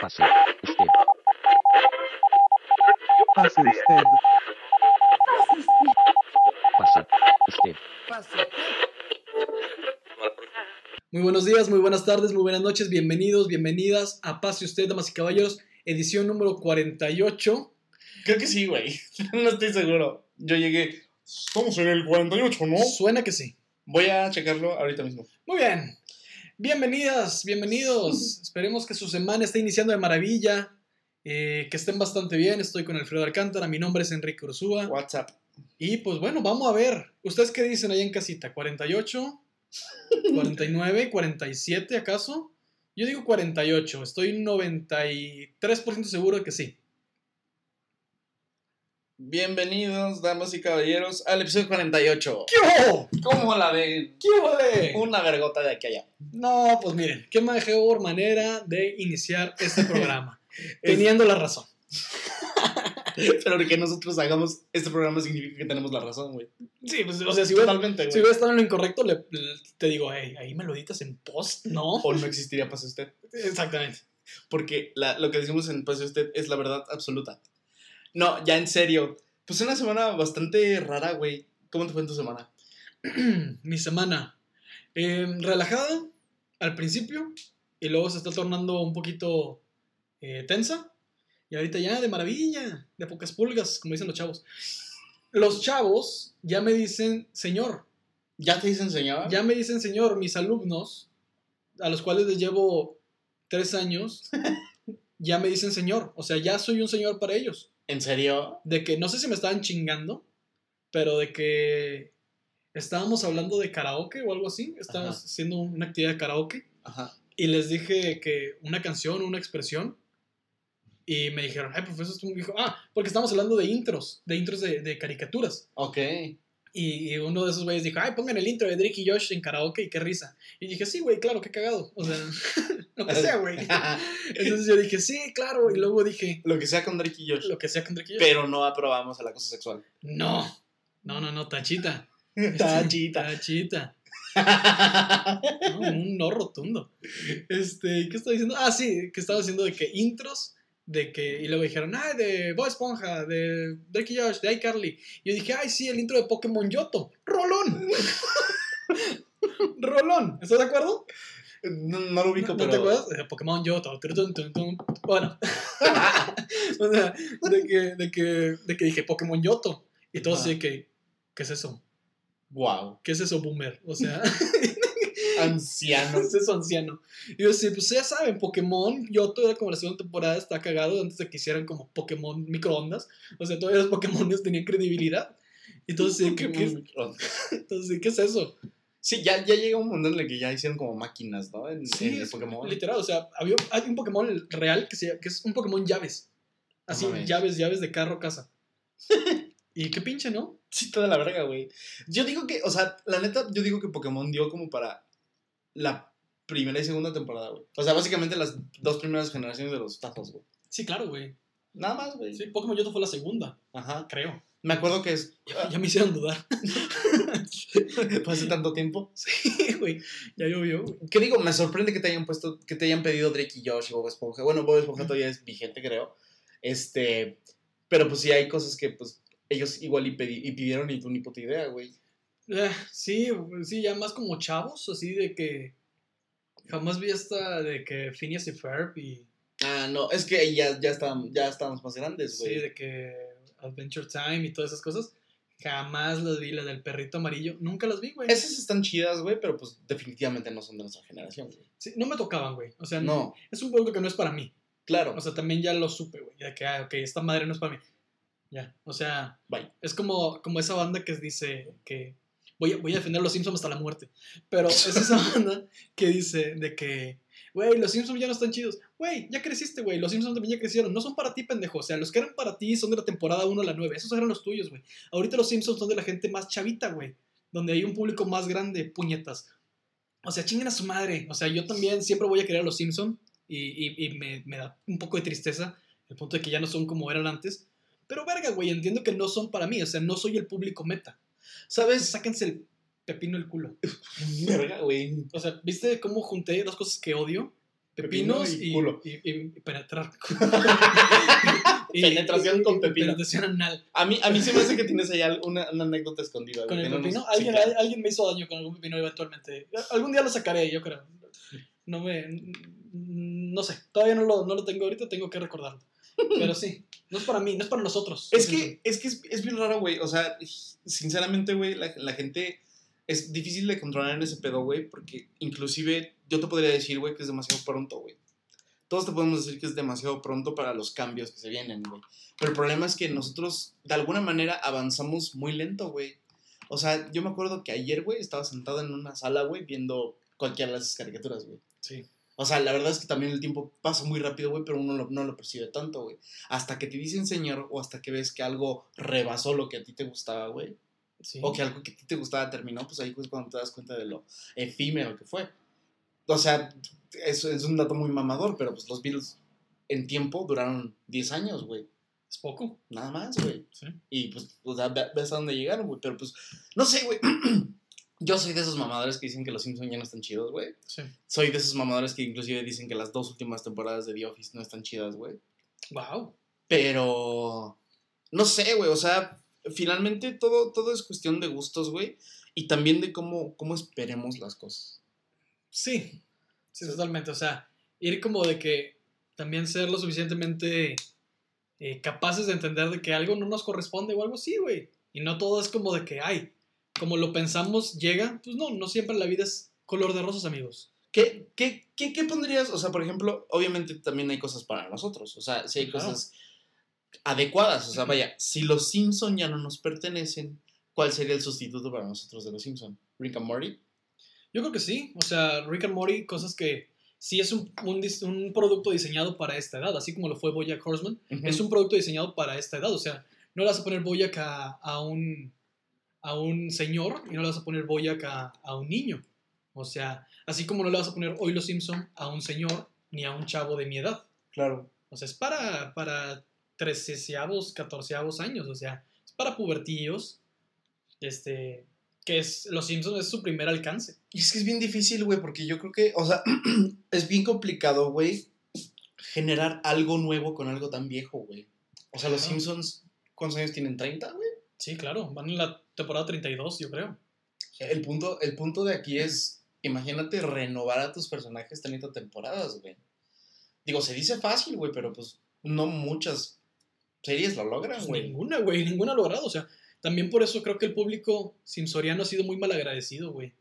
Pase usted. Pase usted. Pase usted. Muy buenos días, muy buenas tardes, muy buenas noches, bienvenidos, bienvenidas a Pase Usted, damas y caballeros, edición número 48. Creo que sí, güey. No estoy seguro. Yo llegué. Estamos en el 48, ¿no? Suena que sí. Voy a checarlo ahorita mismo. Muy bien. Bienvenidas, bienvenidos. Esperemos que su semana esté iniciando de maravilla, eh, que estén bastante bien. Estoy con Alfredo Alcántara, mi nombre es Enrique Ursúa. WhatsApp. Y pues bueno, vamos a ver. ¿Ustedes qué dicen ahí en casita? ¿48? ¿49? ¿47 acaso? Yo digo 48. Estoy 93% seguro de que sí. Bienvenidos, damas y caballeros, al episodio 48. ¿Qué hubo? ¿Cómo la ven? ¿Qué hubo? Una vergota de aquí allá. No, pues miren, qué mejor manera de iniciar este programa. teniendo la razón. Pero que nosotros hagamos este programa significa que tenemos la razón, güey. Sí, pues, o sea, si hubiera, si hubiera estado en lo incorrecto, le, le- te digo, hey, ahí me lo editas en post, ¿no? O no existiría Pase Usted. Exactamente. Porque la- lo que decimos en Pase Usted es la verdad absoluta. No, ya en serio. Pues una semana bastante rara, güey. ¿Cómo te fue en tu semana? Mi semana. eh, relajada al principio y luego se está tornando un poquito eh, tensa. Y ahorita ya de maravilla, de pocas pulgas, como dicen los chavos. Los chavos ya me dicen señor. ¿Ya te dicen señor? Ya me dicen señor, mis alumnos, a los cuales les llevo tres años, ya me dicen señor. O sea, ya soy un señor para ellos. ¿En serio? De que no sé si me estaban chingando, pero de que estábamos hablando de karaoke o algo así. Estábamos Ajá. haciendo una actividad de karaoke Ajá. y les dije que una canción, una expresión. Y me dijeron, ay, profesor, esto me dijo, ah, porque estamos hablando de intros, de intros de, de caricaturas. Ok. Y, y uno de esos güeyes dijo, ay, pongan el intro de Drake y Josh en karaoke y qué risa. Y dije, sí, güey, claro, qué cagado. O sea, lo que sea, güey. Entonces yo dije, sí, claro. Y luego dije, Lo que sea con Drake y Josh. lo que sea con Drake y Josh. Pero no aprobamos el acoso sexual. No, no, no, no, tachita. Tachita. Tachita. No, un no rotundo. Este, ¿qué estaba diciendo? Ah, sí, que estaba haciendo de que intros, de que, y luego dijeron, ah, de Bob Esponja, de Drake y Josh, de iCarly. Y yo dije, ay, sí, el intro de Pokémon Yoto. ¡Rolón! ¡Rolón! ¿Estás de acuerdo? No, no lo ubico, ¿No, pero. te acuerdas? De Pokémon Yoto. Bueno. o sea, de que, de, que, de que dije Pokémon Yoto. Y todos así que, ¿qué es eso? Wow. ¿Qué es eso, boomer? O sea, Anciano. es eso, anciano. Y yo sí, pues ya saben, Pokémon Yoto era como la segunda temporada, está cagado antes de que hicieran como Pokémon microondas. O sea, todavía los Pokémon tenían credibilidad. Entonces, ¿qué, qué es, entonces, sí, ¿qué es eso? Sí, ya, ya llega un mundo en el que ya hicieron como máquinas, ¿no? En, Sí, en el es Pokémon. Literal, o sea, había, hay un Pokémon real que, se, que es un Pokémon llaves. Así, No llaves, llaves de carro, casa. y qué pinche, ¿no? Sí, toda la verga, güey. Yo digo que, o sea, la neta, yo digo que Pokémon dio como para la primera y segunda temporada, güey. O sea, básicamente las dos primeras generaciones de los tazos, güey. Sí, claro, güey. Nada más, güey. Sí, Pokémon Yoto fue la segunda, Ajá. creo. Me acuerdo que es. Ya me hicieron dudar. Hace tanto tiempo. Sí, güey. Ya llovió, güey. ¿Qué digo? Me sorprende que te hayan puesto, que te hayan pedido Drake y Josh y Bob Esponja. Bueno, Bob Esponja todavía es vigente, creo. Este, pero pues sí hay cosas que pues ellos igual y, pedi- y pidieron y tú ni puta idea, güey. Eh, sí, sí, ya más como chavos, así de que jamás vi esta de que Phineas y Ferb y Ah, no, es que ya, ya, estaban, ya estábamos más grandes, sí, güey. de que Adventure Time y todas esas cosas. Jamás las vi, la del perrito amarillo, nunca las vi, güey. Esas están chidas, güey, pero pues definitivamente no son de nuestra generación, güey. Sí, no me tocaban, güey. O sea, No, es un producto que no es para mí. claro. O sea, también ya lo supe, güey. Ya que, ah, ok, esta madre no es para mí. Ya, o sea, Bye. es como, como esa banda que dice que voy a, voy a defender a los Simpsons hasta la muerte. Pero es esa banda que dice de que, güey, los Simpsons ya no están chidos. Güey, ya creciste, güey. Los Simpsons también ya crecieron. No son para ti, pendejo. O sea, los que eran para ti son de la temporada 1 a la 9. Esos eran los tuyos, güey. Ahorita los Simpsons son de la gente más chavita, güey. Donde hay un público más grande, puñetas. O sea, chinguen a su madre. O sea, yo también siempre voy a querer a los Simpsons. Y, y- me, me da un poco de tristeza. El punto de que ya no son como eran antes. Pero verga, güey, entiendo que no son para mí. O sea, no soy el público meta. ¿Sabes? Sáquense el pepino el culo. Verga, güey. O sea, ¿viste cómo junté dos cosas que odio? pepinos Pepino y y, culo. y- y penetrar. Penetración con pepino. Penetración anal. A mí, a mí se me hace que tienes ahí una, una anécdota escondida. Con el pepino. sí, alguien, claro. alguien me hizo daño con algún pepino eventualmente. Algún día lo sacaré, yo creo. No me. No sé. Todavía no lo, no lo tengo ahorita, tengo que recordarlo. Pero sí. No es para mí, no es para nosotros. Es que, es que es, es bien raro, güey. O sea, sinceramente, güey, la, la gente es difícil de controlar en ese pedo, güey, porque inclusive yo te podría decir, güey, que es demasiado pronto, güey. Todos te podemos decir que es demasiado pronto para los cambios que se vienen, güey. Pero el problema es que nosotros, de alguna manera, avanzamos muy lento, güey. O sea, yo me acuerdo que ayer, güey, estaba sentado en una sala, güey, viendo cualquiera de esas caricaturas, güey. Sí. O sea, la verdad es que también el tiempo pasa muy rápido, güey, pero uno lo- no lo percibe tanto, güey. Hasta que te dicen señor o hasta que ves que algo rebasó lo que a ti te gustaba, güey. sí. O que algo que a ti te gustaba terminó, pues ahí es cuando te das cuenta de lo efímero que fue. O sea, eso es un dato muy mamador, pero pues los Beatles en tiempo duraron 10 años, güey. Es poco. Nada más, güey. Sí. Y pues, o sea, ve- ves a dónde llegaron, güey. Pero pues, no sé, güey. Yo soy de esos mamadores que dicen que los Simpsons ya no están chidos, güey. Sí. Soy de esos mamadores que inclusive dicen que las dos últimas temporadas de The Office no están chidas, güey. Wow. Pero. No sé, güey. O sea, finalmente todo, todo es cuestión de gustos, güey. Y también de cómo, cómo esperemos las cosas. Sí. Sí, totalmente. O sea, ir como de que también ser lo suficientemente eh, capaces de entender de que algo no nos corresponde o algo así, güey. Y no todo es como de que, ay, como lo pensamos, llega. Pues no, no siempre la vida es color de rosas, amigos. ¿Qué, qué, qué, qué pondrías? O sea, por ejemplo, obviamente también hay cosas para nosotros. O sea, si hay Claro. cosas adecuadas. O sea, vaya, si los Simpson ya no nos pertenecen, ¿cuál sería el sustituto para nosotros de los Simpson? ¿Rick and Morty? Yo creo que sí. O sea, Rick and Morty, cosas que sí es un, un, producto diseñado para esta edad, así como lo fue Bojack Horseman. Es un producto diseñado para esta edad. O sea, no le vas a poner Boyac a, a un, a un señor y no le vas a poner Boyac a, a un niño. O sea, así como no le vas a poner hoy los Simpson a un señor ni a un chavo de mi edad. Claro. O sea, es para, para treceavos, catorceavos años. O sea, es para pubertillos. Este, que es, los Simpsons es su primer alcance. Y es que es bien difícil, güey, porque yo creo que, o sea, es bien complicado, güey, generar algo nuevo con algo tan viejo, güey. O sea, los. Simpsons, ¿cuántos años tienen? ¿30, güey? Sí, claro, van en la temporada 32, yo creo. El punto, el punto de aquí es, imagínate renovar a tus personajes 30 temporadas, güey. Digo, se dice fácil, güey, pero pues no muchas series lo logran, Pues güey. ninguna, güey, ninguna ha logrado. O sea, también por eso creo que el público simsoriano ha sido muy mal agradecido, güey.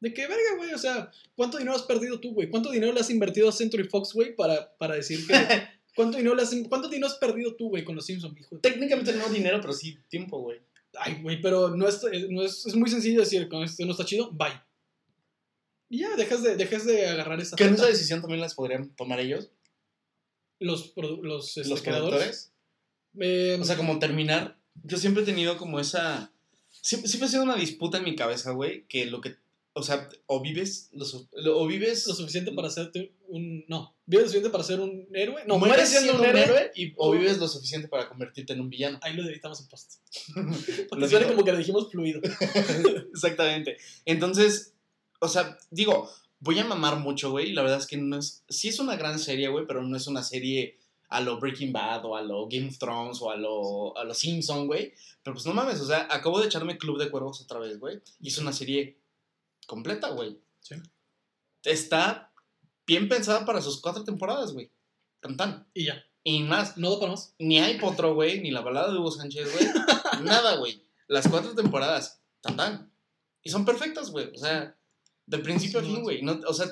De que, verga, güey, o sea, ¿cuánto dinero has perdido tú, güey? ¿Cuánto dinero le has invertido a Century Fox, güey, para, para decir que... ¿Cuánto dinero, le has, ¿Cuánto dinero has perdido tú, güey, con los Simpsons, hijo? Técnicamente no dinero, pero sí tiempo, güey. Ay, güey, pero no es, eh, no es, es muy sencillo decir, con esto no está chido, bye. Y ya, dejas de, dejas de agarrar esa... Que en esa decisión también las podrían tomar ellos, Los, este, los creadores. Eh, O sea, como terminar. Yo siempre he tenido como esa. Siempre, siempre ha sido una disputa en mi cabeza, güey. Que lo que. O sea, o vives. lo o vives. lo suficiente para hacerte un... No, ¿vives lo suficiente para ser un héroe? No, mueres mueres siendo un héroe. y, o vives lo suficiente para convertirte en un villano. Ahí lo editamos en post. Porque suena como que lo dijimos fluido. Exactamente. Entonces, o sea, digo, voy a mamar mucho, güey. La verdad es que no es. Sí es una gran serie, güey, pero no es una serie a lo Breaking Bad o a lo Game of Thrones o a lo, a lo Simpson, güey. Pero pues no mames, o sea, acabo de echarme Club de Cuervos otra vez, güey. Y es una serie completa, güey. Sí. Está bien pensada para sus cuatro temporadas, güey. Tan tan. Y ya. Y más, No para más. ni hay potro, güey, ni la balada de Hugo Sánchez, güey. Nada, güey. Las cuatro temporadas, tan tan. Y son perfectas, güey. O sea, de principio a fin, güey. No, o sea,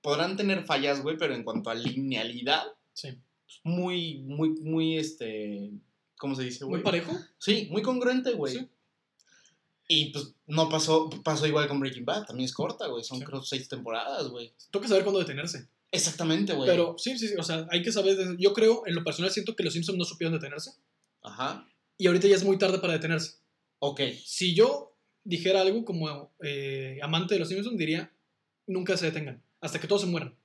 podrán tener fallas, güey, pero en cuanto a linealidad, Sí. muy, muy, muy, este. ¿Cómo se dice, güey? Muy parejo. Sí, muy congruente, güey. Sí. Y pues no pasó, pasó igual con Breaking Bad, también es corta, güey. Son Sí. creo seis temporadas, güey. Que saber cuándo detenerse. Exactamente, güey. Pero sí, sí, sí. O sea, hay que saber. de- Yo creo, en lo personal, siento que los Simpsons no supieron detenerse. Ajá. Y ahorita ya es muy tarde para detenerse. Ok. Si yo dijera algo como eh, amante de los Simpsons, diría: nunca se detengan. Hasta que todos se mueran.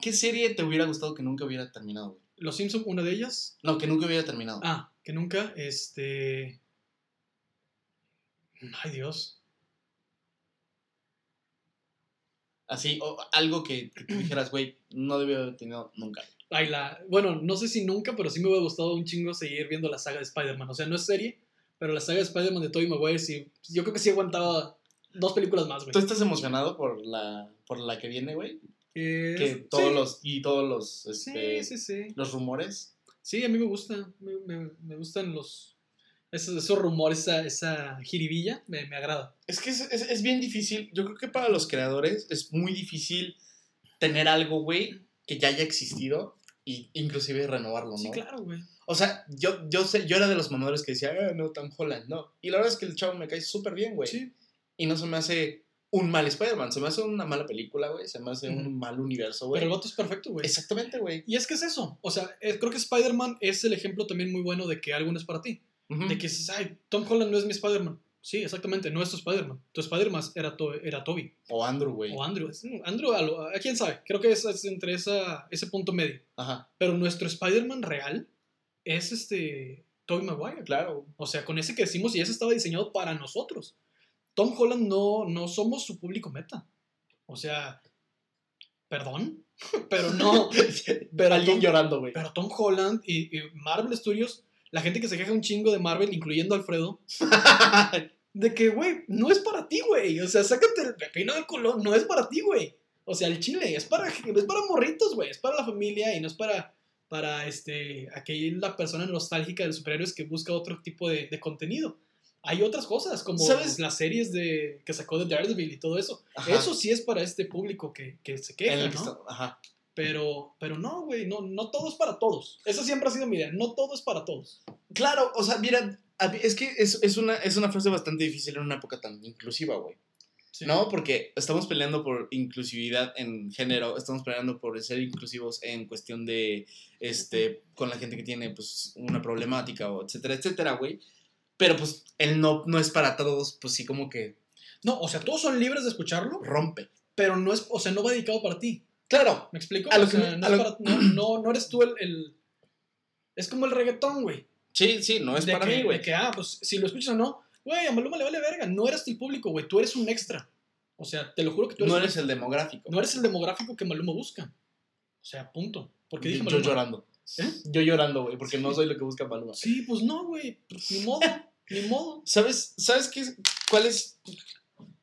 ¿Qué serie te hubiera gustado que nunca hubiera terminado, güey? Los Simpsons, una de ellas. No, que nunca hubiera terminado. Ah, que nunca, este. Ay, Dios. Así, o algo que, que tú dijeras, güey, no debió haber tenido nunca. Ay, la, bueno, no sé si nunca, pero sí me hubiera gustado un chingo seguir viendo la saga de Spider-Man. O sea, no es serie, pero la saga de Spider-Man de Tobey Maguire sí, yo creo que sí aguantaba dos películas más, güey. ¿Tú estás emocionado por la, por la que viene, güey? Eh, Que todos sí. los, y todos los, Sí, este, sí, sí. los rumores. Sí, a mí me gusta. Me, me- me gustan los. Esos, esos rumores, esa, esa jiribilla, me, me agrada. Es que es, es, es bien difícil. Yo creo que para los creadores es muy difícil tener algo, güey, que ya haya existido y inclusive renovarlo, ¿no? Sí, claro, güey. O sea, yo, yo, sé, yo era de los mamadores que decía, ah, no, Tom Holland, no. Y la verdad es que el chavo me cae súper bien, güey. Sí. Y no se me hace un mal Spider-Man, se me hace una mala película, güey. Se me hace un mal universo, güey. Pero el vato es perfecto, güey. Exactamente, güey. Y es que es eso. O sea, eh, creo que Spider-Man es el ejemplo también muy bueno de que algo no es para ti. De que dices, ay, Tom Holland no es mi Spider-Man. Sí, exactamente, no es tu Spider-Man. Tu Spider-Man era, to- era Toby. O Andrew, güey. O Andrew. Es- Andrew, a, lo- a quién sabe. Creo que es, es entre esa, ese punto medio. Ajá, Pero nuestro Spider-Man real es este Tobey Maguire. claro. O sea, con ese que decimos y ese estaba diseñado para nosotros. Tom Holland no, no somos su público meta. O sea, perdón, pero no. Pero Alguien Tom, llorando, güey. pero Tom Holland y, y Marvel Studios, la gente que se queja un chingo de Marvel, incluyendo Alfredo, de que, güey, no es para ti, güey. O sea, sácate el pepino del culo, no es para ti, güey. O sea, el chile es para, es para morritos, güey. Es para la familia y no es para, para este, aquella persona nostálgica de superhéroes que busca otro tipo de, de contenido. Hay otras cosas, como ¿Sabes? las series de, que sacó de Daredevil y todo eso. Ajá. Eso sí es para este público que, que se queja, que ¿no? está- Ajá. Pero, pero no, güey, no, no todo es para todos. Esa siempre ha sido mi idea, no todo es para todos. Claro, o sea, mira, es que es, es, una, es una frase bastante difícil en una época tan inclusiva, güey. Sí. ¿No? Porque estamos peleando por inclusividad en género, estamos peleando por ser inclusivos en cuestión de, este, con la gente que tiene, pues, una problemática, o etcétera, etcétera, güey. Pero, pues, el no, no es para todos, pues, sí como que No, o sea, todos son libres de escucharlo, rompe. pero no es, o sea, no va dedicado para ti. Claro, ¿Me explico? A lo O sea, que no, a es lo- para- no, no, no eres tú el, el- Es como el reggaetón, güey. sí, sí, no es de para que, mí, güey. De que, ah, pues si lo escuchas o no, güey, a Maluma le vale verga. No eres el público, güey. Tú eres un extra. O sea, te lo juro que tú eres, No eres el demográfico. no eres el demográfico que Maluma busca. O sea, punto. Porque dije yo, yo Maluma. llorando. ¿Eh? Yo llorando, güey, porque no soy lo que busca Maluma. Sí, pues no, güey. Pues, ni modo, ni modo. ¿Sabes, ¿Sabes qué? es- ¿Cuál es,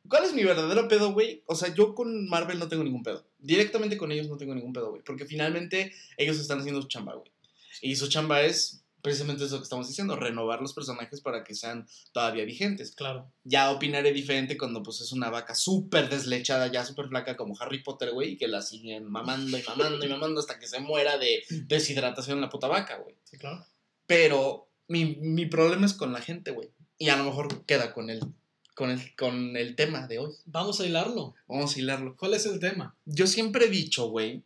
¿Cuál es mi verdadero pedo, güey? O sea, yo con Marvel no tengo ningún pedo. Directamente con ellos no tengo ningún pedo, güey. Porque finalmente ellos están haciendo su chamba, güey. Y su chamba es precisamente eso que estamos diciendo, renovar los personajes para que sean todavía vigentes. Claro. Ya opinaré diferente cuando pues es una vaca súper deslechada, ya súper flaca como Harry Potter, güey, y que la siguen mamando y mamando y mamando hasta que se muera de deshidratación la puta vaca, güey. Sí, claro. Pero mi, mi problema es con la gente, güey. Y a lo mejor queda con el, con, el, con el tema de hoy. Vamos a hilarlo. Vamos a hilarlo. ¿Cuál es el tema? Yo siempre he dicho, güey,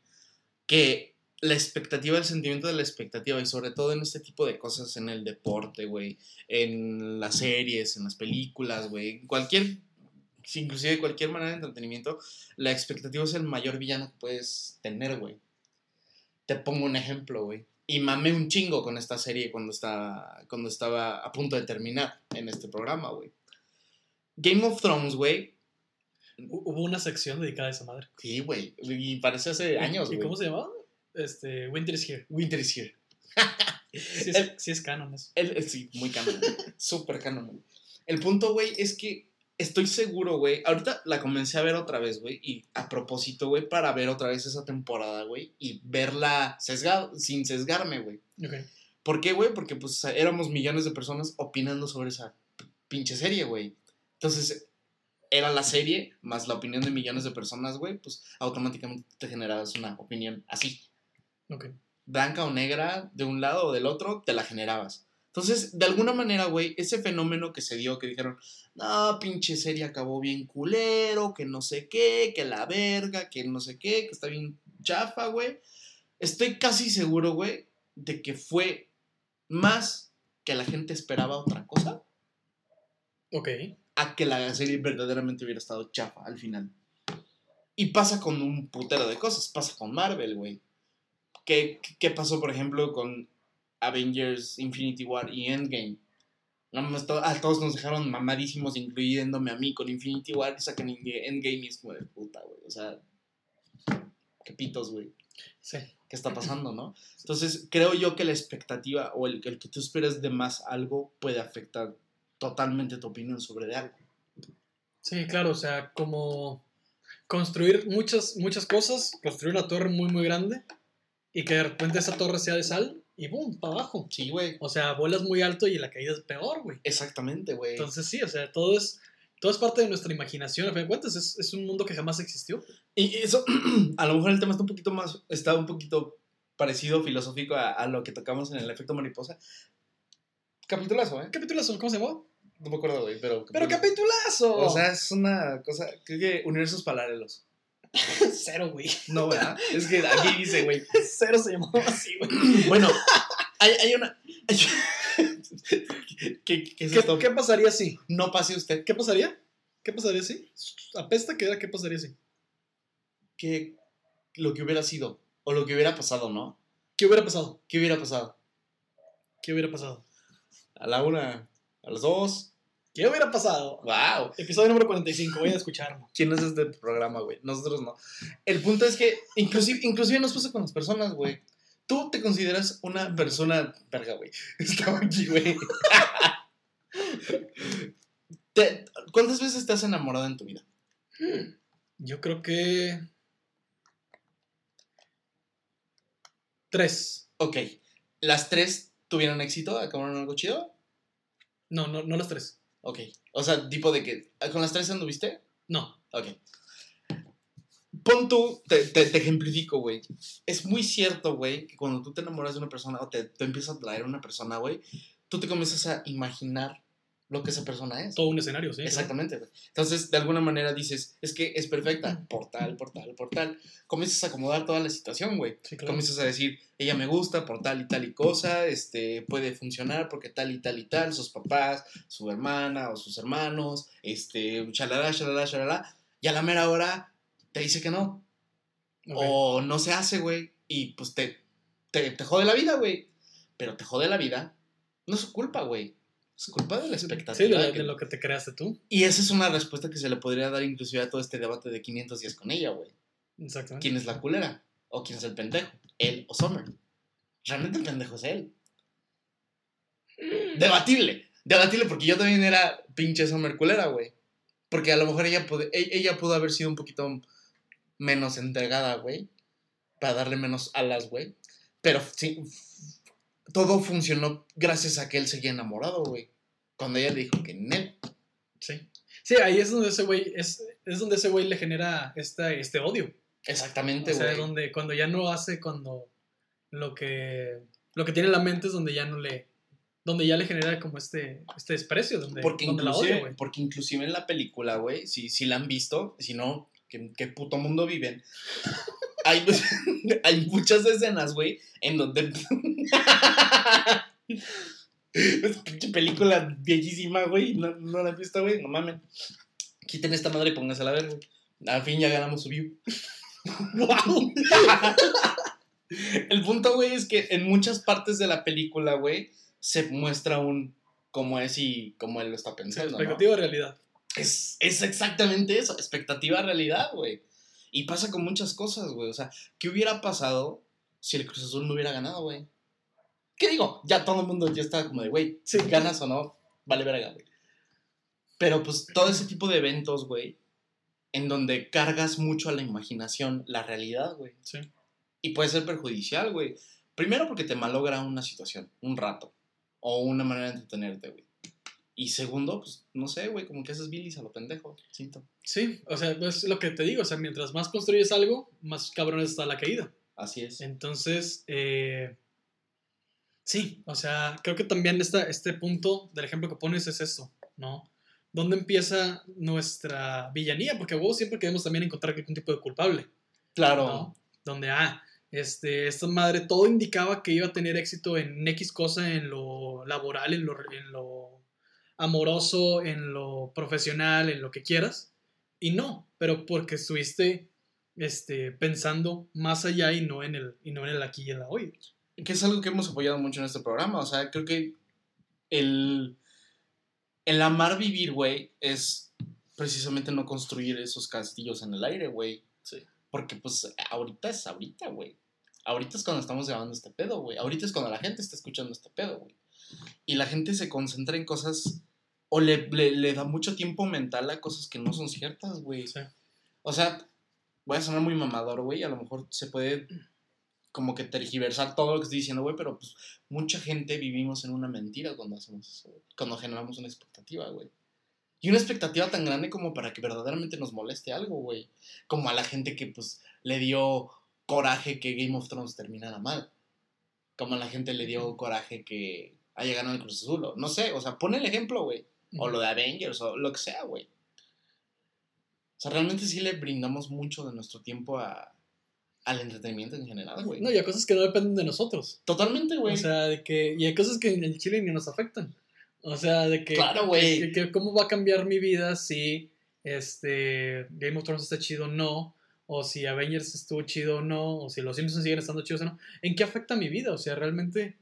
que la expectativa, el sentimiento de la expectativa, y sobre todo en este tipo de cosas, en el deporte, güey, en las series, en las películas, güey, cualquier, inclusive cualquier manera de entretenimiento, la expectativa es el mayor villano que puedes tener, güey. Te pongo un ejemplo, güey. Y mamé un chingo con esta serie cuando, estaba, cuando estaba a punto de terminar en este programa, güey. Game of Thrones, güey. Hu- Hubo una sección dedicada a esa madre. Sí, güey. Y parece hace años, ¿Y güey. cómo se llamaba? Este, Winter is Here. Winter is here. Sí es, El- sí es canon eso. El, el- sí, muy canon. Súper canon, güey. El punto, güey, es que estoy seguro, güey. Ahorita la comencé a ver otra vez, güey. Y a propósito, güey, para ver otra vez esa temporada, güey. Y verla sesgado, sin sesgarme, güey. Ok. ¿Por qué, güey? Porque pues éramos millones de personas opinando sobre esa pinche serie, güey. Entonces, era la serie más la opinión de millones de personas, güey. Pues automáticamente te generabas una opinión así. Ok. blanca o negra, de un lado o del otro, te la generabas. Entonces, de alguna manera, güey, ese fenómeno que se dio, que dijeron, no, pinche serie acabó bien culero, que no sé qué, que la verga, que no sé qué, que está bien chafa, güey. Estoy casi seguro, güey, de que fue más que la gente esperaba otra cosa Ok. A que la serie verdaderamente hubiera estado chafa al final. Y pasa con un putero de cosas. Pasa con Marvel, güey. ¿Qué, ¿Qué pasó, por ejemplo, con Avengers Infinity War y Endgame? A todos nos dejaron mamadísimos, incluyéndome a mí con Infinity War y sacan Endga- Endgame y es como de puta, güey. O sea, qué pitos, güey. Sí. ¿Qué está pasando, no? Entonces, creo yo que la expectativa o el, el que tú esperes de más algo puede afectar totalmente tu opinión sobre de algo. Sí, claro, o sea, como construir muchas, muchas cosas, construir una torre muy, muy grande y que de repente esa torre sea de sal y ¡boom! para abajo. Sí, güey. O sea, vuelas muy alto y la caída es peor, güey. Exactamente, güey. Entonces sí, o sea, todo es, todo es parte de nuestra imaginación, a fin de cuentas, es, es un mundo que jamás existió. Y eso, a lo mejor el tema está un poquito más, está un poquito parecido filosófico a, a lo que tocamos en el efecto mariposa. Capitulazo, ¿eh? Capitulazo, ¿cómo se llama? No me acuerdo, güey, pero... Pero capitulazo. O sea, es una cosa, creo que universos paralelos. cero, güey. No, ¿verdad? es que aquí dice, güey. Cero se llamaba así, güey. Bueno, hay, hay una... ¿Qué, qué es ¿Qué, esto? qué pasaría si? No pase usted. ¿Qué pasaría? ¿Qué pasaría si? Apesta que era, ¿qué pasaría si? Que lo que hubiera sido, o lo que hubiera pasado, ¿no? ¿Qué hubiera pasado? ¿Qué hubiera pasado? ¿Qué hubiera pasado? A la una, a las dos. ¿Qué hubiera pasado? ¡Wow! Episodio número 45, voy a escucharlo. ¿Quién es este programa, güey? Nosotros no. El punto es que inclusive, inclusive nos pasa con las personas, güey. Tú te consideras una persona... Verga, güey. Estaba aquí, güey. ¿Cuántas veces te has enamorado en tu vida? Yo creo que. Tres. Ok. ¿Las tres tuvieron éxito? ¿Acabaron algo chido? No, no, no las tres. Ok. O sea, tipo de que... ¿Con las tres anduviste? No. Ok. Pon tú, te, te, te ejemplifico, güey. Es muy cierto, güey, que cuando tú te enamoras de una persona o te, te empieza a traer una persona, güey, tú te comienzas a imaginar lo que esa persona es. Todo un escenario, sí. Exactamente. Entonces, de alguna manera dices, es que es perfecta, por tal, por tal, por tal. Comienzas a acomodar toda la situación, güey. Sí, claro. Comienzas a decir, ella me gusta por tal y tal y cosa, este, puede funcionar porque tal y tal y tal, sus papás, su hermana o sus hermanos, este, chalala, chalala, chalala, y a la mera hora te dice que no, Ok. o no se hace, güey, y pues te, te, te jode la vida, güey, pero te jode la vida, no es su culpa, güey, es culpa de la expectativa. Sí, de, lo que te creaste tú. Y esa es una respuesta que se le podría dar inclusive a todo este debate de 500 días con ella, güey. Exactamente. ¿Quién es la culera? ¿O quién es el pendejo? ¿Él o Summer? Realmente el pendejo es él. Debatible. Debatible porque yo también era pinche Summer culera, güey. Porque a lo mejor ella, puede, e- ella pudo haber sido un poquito menos entregada, güey. Para darle menos alas, güey. Pero sí, todo funcionó gracias a que él seguía enamorado, güey. Cuando ella le dijo que Nel. Sí. Sí, ahí es donde ese güey, es, es donde ese güey le genera este, este odio. Exactamente, O sea, güey. donde cuando ya no hace cuando lo que lo que tiene en la mente es donde ya no le donde ya le genera como este este desprecio donde, Porque donde la odia, güey. porque inclusive en la película, güey, si, si la han visto, si no, ¿qué, qué puto mundo viven? Hay, hay muchas escenas, güey, en donde... es pinche película viejísima, güey, no, no la han visto, güey, no mamen. Quiten esta madre y póngasela a ver, güey. Al fin ya ganamos su view. ¡Wow! El punto, güey, es que en muchas partes de la película, güey, se muestra un cómo es y cómo él lo está pensando, expectativa realidad. Es, es exactamente eso, expectativa realidad, güey. Y pasa con muchas cosas, güey. O sea, ¿qué hubiera pasado si el Cruz Azul no hubiera ganado, güey? ¿Qué digo? Ya todo el mundo ya está como de, güey, si ganas o no, vale verga, güey. Pero pues todo ese tipo de eventos, güey, en donde cargas mucho a la imaginación la realidad, güey. Sí. Y puede ser perjudicial, güey. Primero porque te malogra una situación, un rato. O una manera de entretenerte, güey. Y segundo, pues, no sé, güey, como que haces bilis a lo pendejo, siento. Sí, o sea, es lo que te digo, o sea, mientras más construyes algo, más cabrón está la caída. Así es. Entonces, eh, sí, o sea, creo que también esta, este punto del ejemplo que pones es esto, ¿no? ¿Dónde empieza nuestra villanía? Porque huevo siempre queremos también encontrar algún tipo de culpable, Claro. ¿no? Donde, ah, este, esta madre todo indicaba que iba a tener éxito en X cosa, en lo laboral, en lo, en lo amoroso, en lo profesional, en lo que quieras, y no, pero porque estuviste este, pensando más allá y no en el, y no en el aquí y en la hoy. Que es algo que hemos apoyado mucho en este programa. O sea, creo que el, el amar vivir, güey, es precisamente no construir esos castillos en el aire, güey. Sí. Porque, pues, ahorita es ahorita, güey. Ahorita es cuando estamos grabando este pedo, güey. Ahorita es cuando la gente está escuchando este pedo, güey. Y la gente se concentra en cosas o le, le, le da mucho tiempo mental a cosas que no son ciertas, güey. Sí. O sea, voy a sonar muy mamador, güey. A lo mejor se puede como que tergiversar todo lo que estoy diciendo, güey, pero pues mucha gente vivimos en una mentira cuando hacemos eso, güey. Cuando generamos una expectativa, güey. Y una expectativa tan grande como para que verdaderamente nos moleste algo, güey. Como a la gente que pues le dio coraje que Game of Thrones terminara mal. Como a la gente le dio coraje que haya ganado el Cruz Azul. No sé, o sea, pon el ejemplo, güey. O lo de Avengers, o lo que sea, güey. O sea, realmente sí le brindamos mucho de nuestro tiempo a, al entretenimiento en general, güey. No, y hay cosas que no dependen de nosotros. Totalmente, güey. O sea, de que. Y hay cosas que en el Chile ni nos afectan. O sea, de que. Claro, güey. que- que ¿Cómo va a cambiar mi vida si este Game of Thrones está chido o no? O si Avengers estuvo chido o no. O si los Simpsons siguen estando chidos o no. ¿En qué afecta mi vida? O sea, realmente.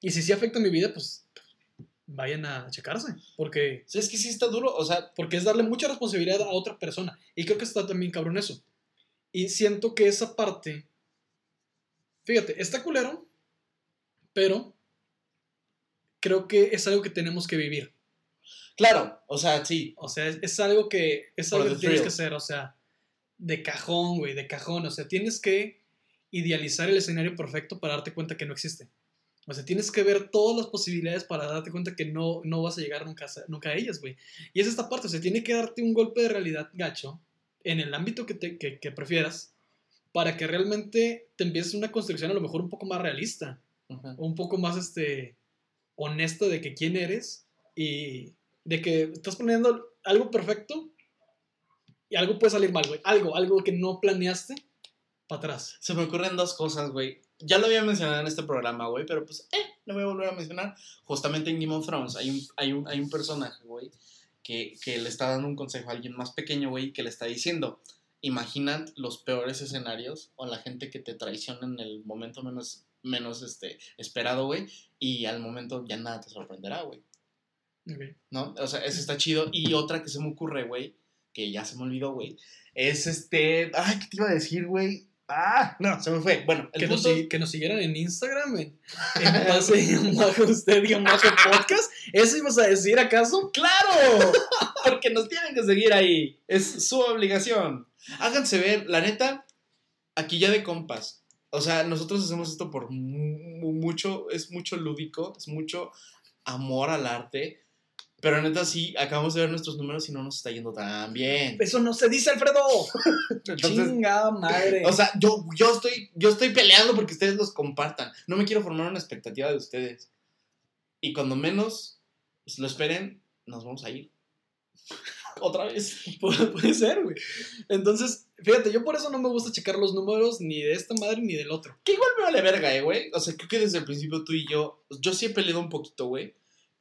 Y si sí afecta mi vida, pues. Vayan a checarse. Porque. Sí, es que sí está duro, o sea, Porque es darle mucha responsabilidad a otra persona. Y creo que está también cabrón eso. Y siento que esa parte. Fíjate, está culero. Pero. Creo que es algo que tenemos que vivir. claro, o sea, sí. O sea, es, es algo que. Es algo the que tienes que hacer. O sea, de cajón, güey, de cajón. O sea, tienes que idealizar el escenario perfecto para darte cuenta que no existe. O sea, tienes que ver todas las posibilidades para darte cuenta que no, no vas a llegar nunca a, nunca a ellas, güey. Y es esta parte, o sea, tiene que darte un golpe de realidad gacho en el ámbito que, te, que, que prefieras para que realmente te empieces una construcción a lo mejor un poco más realista, Ujú. o un poco más este, honesta de que quién eres y de que estás poniendo algo perfecto y algo puede salir mal, güey. Algo, algo que no planeaste para atrás. Se me ocurren dos cosas, güey. Ya lo había mencionado en este programa, güey, pero pues, eh, lo voy a volver a mencionar. Justamente en Game of Thrones hay un, hay un, hay un personaje, güey, que, que le está dando un consejo a alguien más pequeño, güey, que le está diciendo, imagina los peores escenarios o la gente que te traiciona en el momento menos, menos este, esperado, güey, y al momento ya nada te sorprenderá, güey. Ok. ¿no? O sea, eso está chido. Y otra que se me ocurre, güey, que ya se me olvidó, güey, es este. Ay, ¿qué te iba a decir, güey? Ah, no, se me fue. Bueno, el Que nos, punto. que nos siguieran en Instagram, en, en base bajo usted y bajo podcast. ¿Eso ibas a decir acaso? ¡Claro! Porque nos tienen que seguir ahí. Es su obligación. Háganse ver, la neta, aquí ya de compas. O sea, nosotros hacemos esto por mu- mucho, es mucho lúdico, es mucho amor al arte. Pero neta, sí, acabamos de ver nuestros números y no nos está yendo tan bien. Eso no se dice, Alfredo. Entonces, Chingada madre. O sea, yo, yo, estoy, yo estoy peleando porque ustedes los compartan. No me quiero formar una expectativa de ustedes. Y cuando menos pues, lo esperen, nos vamos a ir. Otra vez. Pu- puede ser, güey. Entonces, fíjate, yo por eso no me gusta checar los números ni de esta madre ni del otro. Que igual me vale verga, eh, güey. O sea, creo que desde el principio tú y yo. Yo sí he peleado un poquito, güey.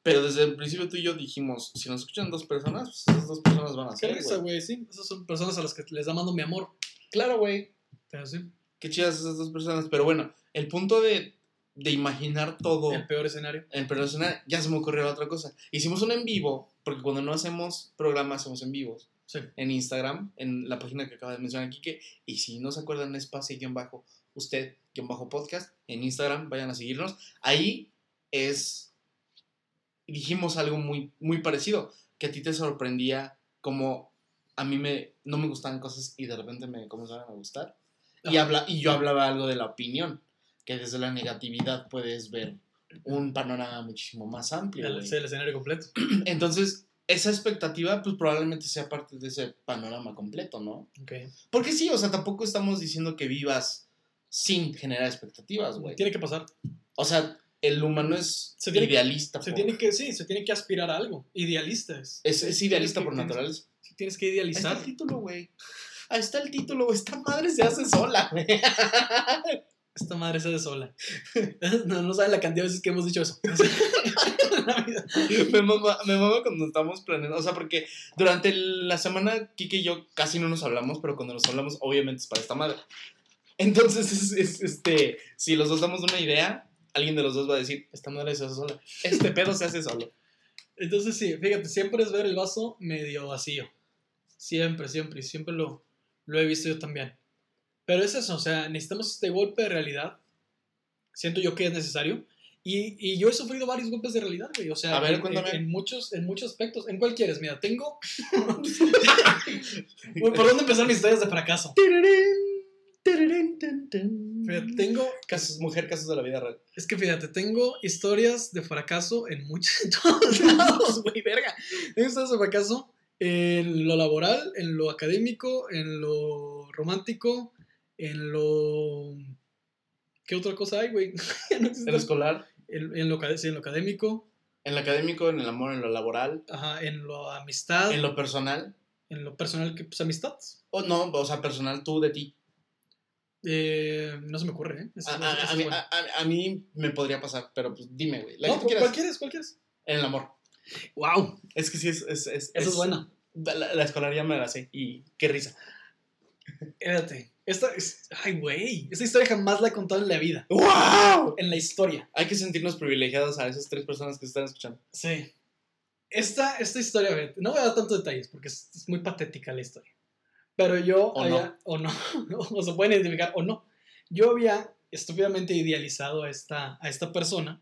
Pero desde el principio tú y yo dijimos: si nos escuchan dos personas, pues esas dos personas van a Qué ser. risa, güey. sí. Esas son personas a las que les da mando mi amor. Claro, güey. Pero sí, Qué chidas esas dos personas. Pero bueno, el punto de, de imaginar todo. el peor escenario. En personal, ya se me ocurrió otra cosa. Hicimos un en vivo, porque cuando no hacemos programas, hacemos en vivos. Sí. En Instagram, en la página que acaba de mencionar Kike. Y si no se acuerdan, es pase-bajo usted-bajo podcast. En Instagram, vayan a seguirnos. Ahí es. Dijimos algo muy, muy parecido. Que a ti te sorprendía como a mí me, no me gustaban cosas y de repente me comenzaron a gustar. Y, habla, y yo hablaba algo de la opinión. Que desde la negatividad puedes ver un panorama muchísimo más amplio. El, el escenario completo. Entonces, esa expectativa, pues probablemente sea parte de ese panorama completo, ¿no? Ok. Porque sí, o sea, tampoco estamos diciendo que vivas sin generar expectativas, güey. Tiene que pasar. O sea, el humano es Se tiene que- idealista. Se por- tiene que, sí, se tiene que aspirar a algo. Idealista es. es, es idealista por que- tienes- naturaleza. Sí, tienes que Ahí está idealizar. el título, güey. Ahí está el título. Esta madre se hace sola, güey. Esta madre se hace sola. No, no saben la cantidad de veces que hemos dicho eso. Me, mama, me mama cuando estamos planeando. O sea, porque durante la semana, Kike y yo casi no nos hablamos, pero cuando nos hablamos, obviamente es para esta madre. Entonces, es, es, este, si los dos damos una idea, alguien de los dos va a decir: Esta madre se hace sola. Este pedo se hace solo. Entonces sí, fíjate, siempre es ver el vaso medio vacío. Siempre, siempre, y siempre lo, lo he visto yo también. Pero es eso, o sea, necesitamos este golpe de realidad. Siento yo que es necesario. Y, y yo he sufrido varios golpes de realidad, güey. O sea, A ver, en, cuéntame. en- en muchos, en muchos aspectos. ¿En cuál quieres? Mira, tengo... Uy, ¿Por dónde empezar mis historias de fracaso? Fíjate, tengo... Casos, mujer, casos de la vida real. Es que fíjate, tengo historias de fracaso en muchos, en todos lados, güey, verga. Tengo historias de fracaso en lo laboral, en lo académico, en lo romántico, en lo... ¿Qué otra cosa hay, güey? No. En lo escolar, En, en lo, sí, en lo académico, en lo académico, en el amor, en lo laboral, ajá, en lo amistad, en lo personal. en lo personal, que pues amistad. O no, o sea, personal tú de ti. Eh, no se me ocurre, ¿eh? Es- A, mí, bueno. a- me podría pasar, pero pues dime, güey. La No, que ¿cuál quieres? ¿Cuál quieres? En el amor. ¡Wow! Es que sí, es. es, es Esa es buena. La, la escolar ya me la sé. Y qué risa. Espérate. Esta es. Ay, güey. Esta historia jamás la he contado en la vida. ¡Wow! En la historia. Hay que sentirnos privilegiados a esas tres personas que están escuchando. Sí. Esta, esta historia, a ver, no voy a dar tantos detalles porque es, es muy patética la historia. Pero yo O había. O no. o se pueden identificar o no. Yo había estúpidamente idealizado a esta, a esta persona.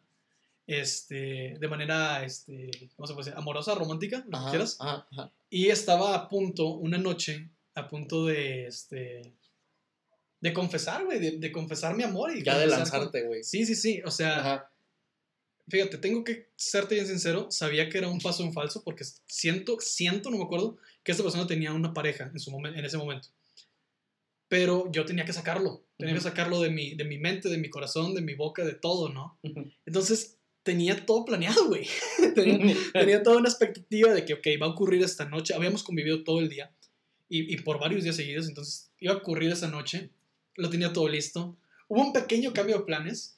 Este, de manera, este, ¿cómo se puede decir? Amorosa, romántica, lo que quieras. ajá, ajá. Y estaba a punto, una noche, a punto de, este, de confesar, güey, de, de confesar mi amor. Y Ya de lanzarte, güey. Sí, sí, sí. O sea. Fíjate, tengo que serte bien sincero. Sabía que era un paso en falso porque siento, siento, no me acuerdo, que esta persona tenía una pareja en, su momen- en ese momento. Pero yo tenía que sacarlo. Tenía que Ujú. sacarlo de mi, de mi mente, de mi corazón, de mi boca, de todo, ¿no? Ujú. Entonces, tenía todo planeado, güey. tenía, tenía toda una expectativa de que, ok, va a ocurrir esta noche. Habíamos convivido todo el día y, y por varios días seguidos, entonces iba a ocurrir esa noche. Lo tenía todo listo. Hubo un pequeño cambio de planes,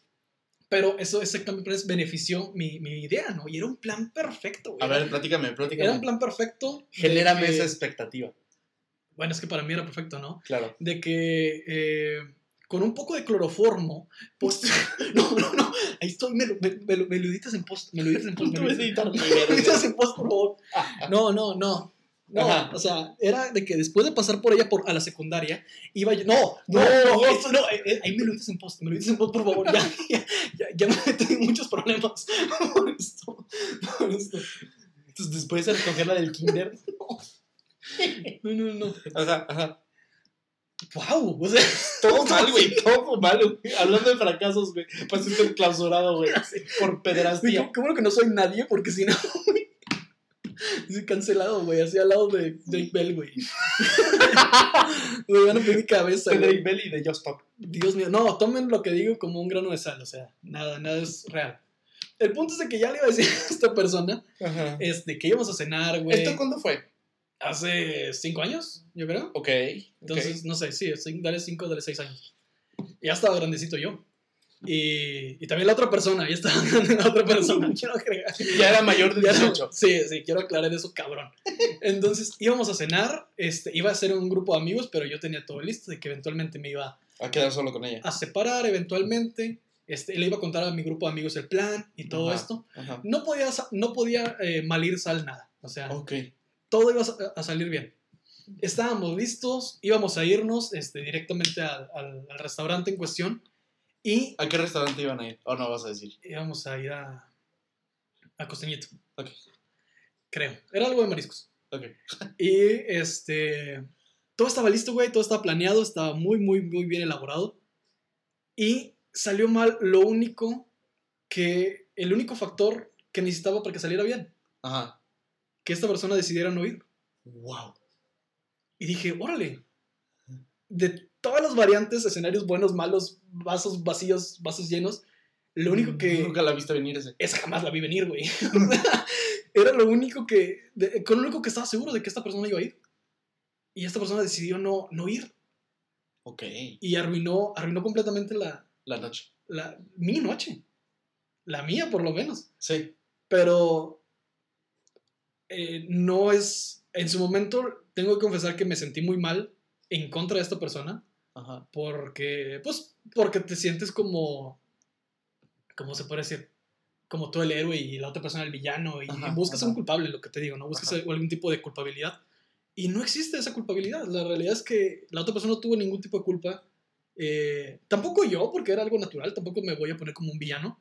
pero eso, de planes benefició mi, mi idea, ¿no? Y era un plan perfecto, güey. A ver, platícame, era platícame. un plan perfecto. Genérame que- esa expectativa. Bueno, es que para mí era perfecto, ¿no? Claro. De que eh, con un poco de cloroformo, pues, no, no, no, ahí estoy, me lo, me, me me lo editas en post, me lo editas en post, me lo editas en post, por favor. No, no, no. No, Ajá. o sea, era de que después de pasar por ella por, a la secundaria, iba yo. No, no, No. no, esto no, eh, eh, ahí me lo dices en post, me lo dices en post, por favor. Ya, ya, ya, ya me metí muchos problemas por esto. Por esto. Entonces, después de recogerla del kinder. No, no, no. Ajá, ajá. ¡Wow! O sea, Todo mal, güey. Todo mal, güey. Hablando de fracasos, güey. Pasaste enclausurado, güey. Por pederastía. qué, qué bueno que no soy nadie, porque si no, güey. Cancelado, güey, así al lado de Drake Bell, güey. Me van a pedir cabeza, De güey. Drake Bell y de Just Stop. Dios mío, no, tomen lo que digo como un grano de sal, o sea, nada, nada es real. El punto es de que ya le iba a decir a esta persona, Ajá. este, que íbamos a cenar, güey, ¿Esto cuándo fue? hace cinco años, yo creo. Ok. Entonces, no sé, sí, dale cinco, dale seis años. Ya estaba grandecito yo. Y, y también la otra persona, ya estaba grande la otra persona, quiero agregar. Ya era mayor de Ya no- 18. sí, sí, quiero aclarar eso, cabrón. Entonces íbamos a cenar, este, iba a ser un grupo de amigos, pero yo tenía todo listo de que eventualmente me iba A quedar solo con ella. a separar, eventualmente. Este, le iba a contar a mi grupo de amigos el plan y todo Ajá. esto. Ajá. No podía, no podía eh, mal ir sal nada. O sea, Ok. todo iba a, a salir bien. Estábamos listos, íbamos a irnos este, directamente al, al- al restaurante en cuestión y ¿A qué restaurante iban a ir? ¿O no vas a decir? íbamos a ir a, a Costeñito, Ok. creo. Era algo de mariscos. Ok. Y este. Todo estaba listo, güey. Todo estaba planeado. Estaba muy, muy, muy bien elaborado. Y salió mal lo único que. El único factor que necesitaba para que saliera bien. Ajá. Que esta persona decidiera no ir. Wow. Y dije, órale. De todas las variantes, escenarios buenos, malos, vasos vacíos, vasos llenos. Lo único que. Nunca la viste venir ese. Esa jamás la vi venir, güey. Era lo único que. de- con lo único que estaba seguro de que esta persona iba a ir. Y esta persona decidió no, no ir. Ok. Y arruinó, arruinó completamente la, La noche. la. Mi noche. La mía, por lo menos. Sí. Pero. eh, no es. En su momento, tengo que confesar que me sentí muy mal en contra de esta persona. Ajá. Porque. Pues. Porque te sientes como. ¿Cómo se puede decir? como tú el héroe y la otra persona el villano y Ajá, buscas ajá. un culpable, lo que te digo, ¿no? Buscas algún tipo de culpabilidad. Y no existe esa culpabilidad. La realidad es que la otra persona no tuvo ningún tipo de culpa. Eh, tampoco yo, porque era algo natural, tampoco me voy a poner como un villano.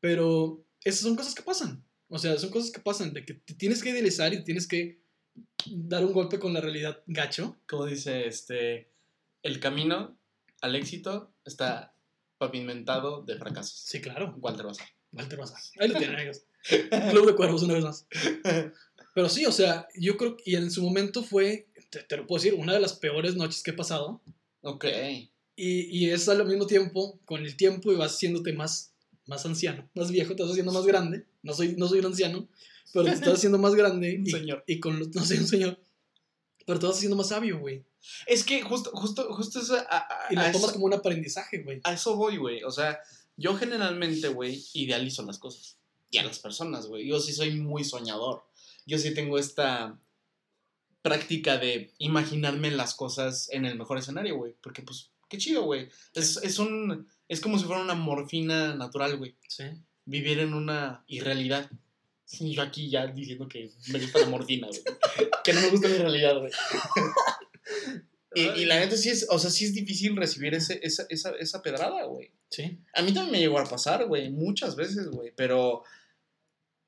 Pero esas son cosas que pasan. O sea, son cosas que pasan, de que te tienes que idealizar y tienes que dar un golpe con la realidad gacho. Como dice este, el camino al éxito está pavimentado de fracasos. Sí, claro. Walter Bazar. Walter Bazar. Ahí lo tienen, amigos. Club de Cuervos, una vez más. Pero sí, o sea, yo creo que y en su momento fue, te, te lo puedo decir, una de las peores noches que he pasado. Ok. Y, y es al mismo tiempo, con el tiempo, y vas haciéndote más, más anciano, más viejo, te vas haciendo más grande. No soy, no soy un anciano, pero te estás haciendo más grande. Un y, señor. Y con los- no soy un señor. Pero te vas haciendo más sabio, güey. Es que justo, justo, justo eso, a, a- Y lo tomas eso, como un aprendizaje, güey. a eso voy, güey. O sea, yo generalmente, güey, idealizo las cosas. Y a las personas, güey. Yo sí soy muy soñador. Yo sí tengo esta práctica de imaginarme las cosas en el mejor escenario, güey. Porque, pues, qué chido, güey. Es, es un... Es como si fuera una morfina natural, güey. Sí. vivir en una irrealidad. Sí, yo aquí ya diciendo que me gusta la morfina, güey. Que no me gusta mi realidad, güey. Y, y la neta sí es, o sea, sí es difícil recibir ese, esa, esa, esa pedrada, güey. Sí. A mí también me llegó a pasar, güey, muchas veces, güey, pero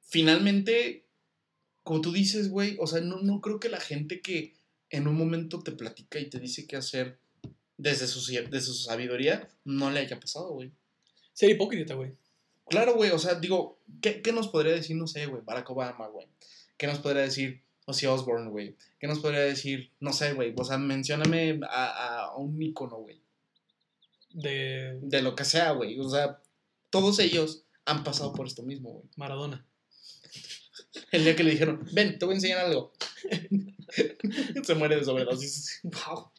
finalmente, como tú dices, güey, o sea, no, no creo que la gente que en un momento te platica y te dice qué hacer desde su, desde su sabiduría, no le haya pasado, güey. Ser hipócrita, güey. Claro, güey, o sea, digo, ¿qué, qué nos podría decir, no sé, güey, Barack Obama, güey? ¿Qué nos podría decir Ozzy Osbourne, güey? ¿Qué nos podría decir, no sé, güey? O sea, mencióname a, a un ícono, güey. De De lo que sea, güey. O sea, todos ellos han pasado por esto mismo, güey. Maradona. El día que le dijeron, ven, te voy a enseñar algo. Se muere de sobredosis. Wow.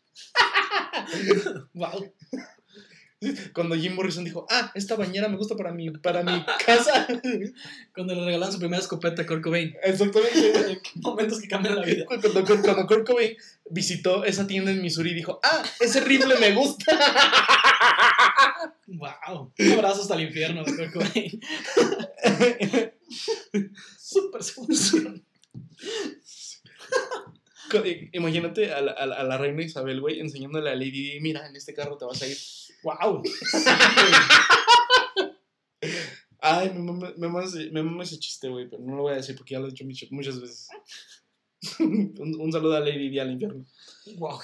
wow. Cuando Jim Morrison dijo, ah, esta bañera me gusta para mi, para mi casa. Cuando le regalan su primera escopeta a Kurt Cobain. Exactamente. Momentos que cambian la vida. Cuando, cuando, Kurt Cobain visitó esa tienda en Missouri y dijo, ah, ese rifle me gusta. Wow. Un abrazo hasta el infierno de Kurt Cobain. Súper solución. Imagínate a la, a la- a la reina Isabel, güey, enseñándole a Lady mira, en este carro te vas a ir. Wow. Ay, me mama, me mama ese, me mama ese chiste, güey, pero no lo voy a decir porque ya lo he dicho muchas veces. un, un saludo a Lady Di al infierno. Wow.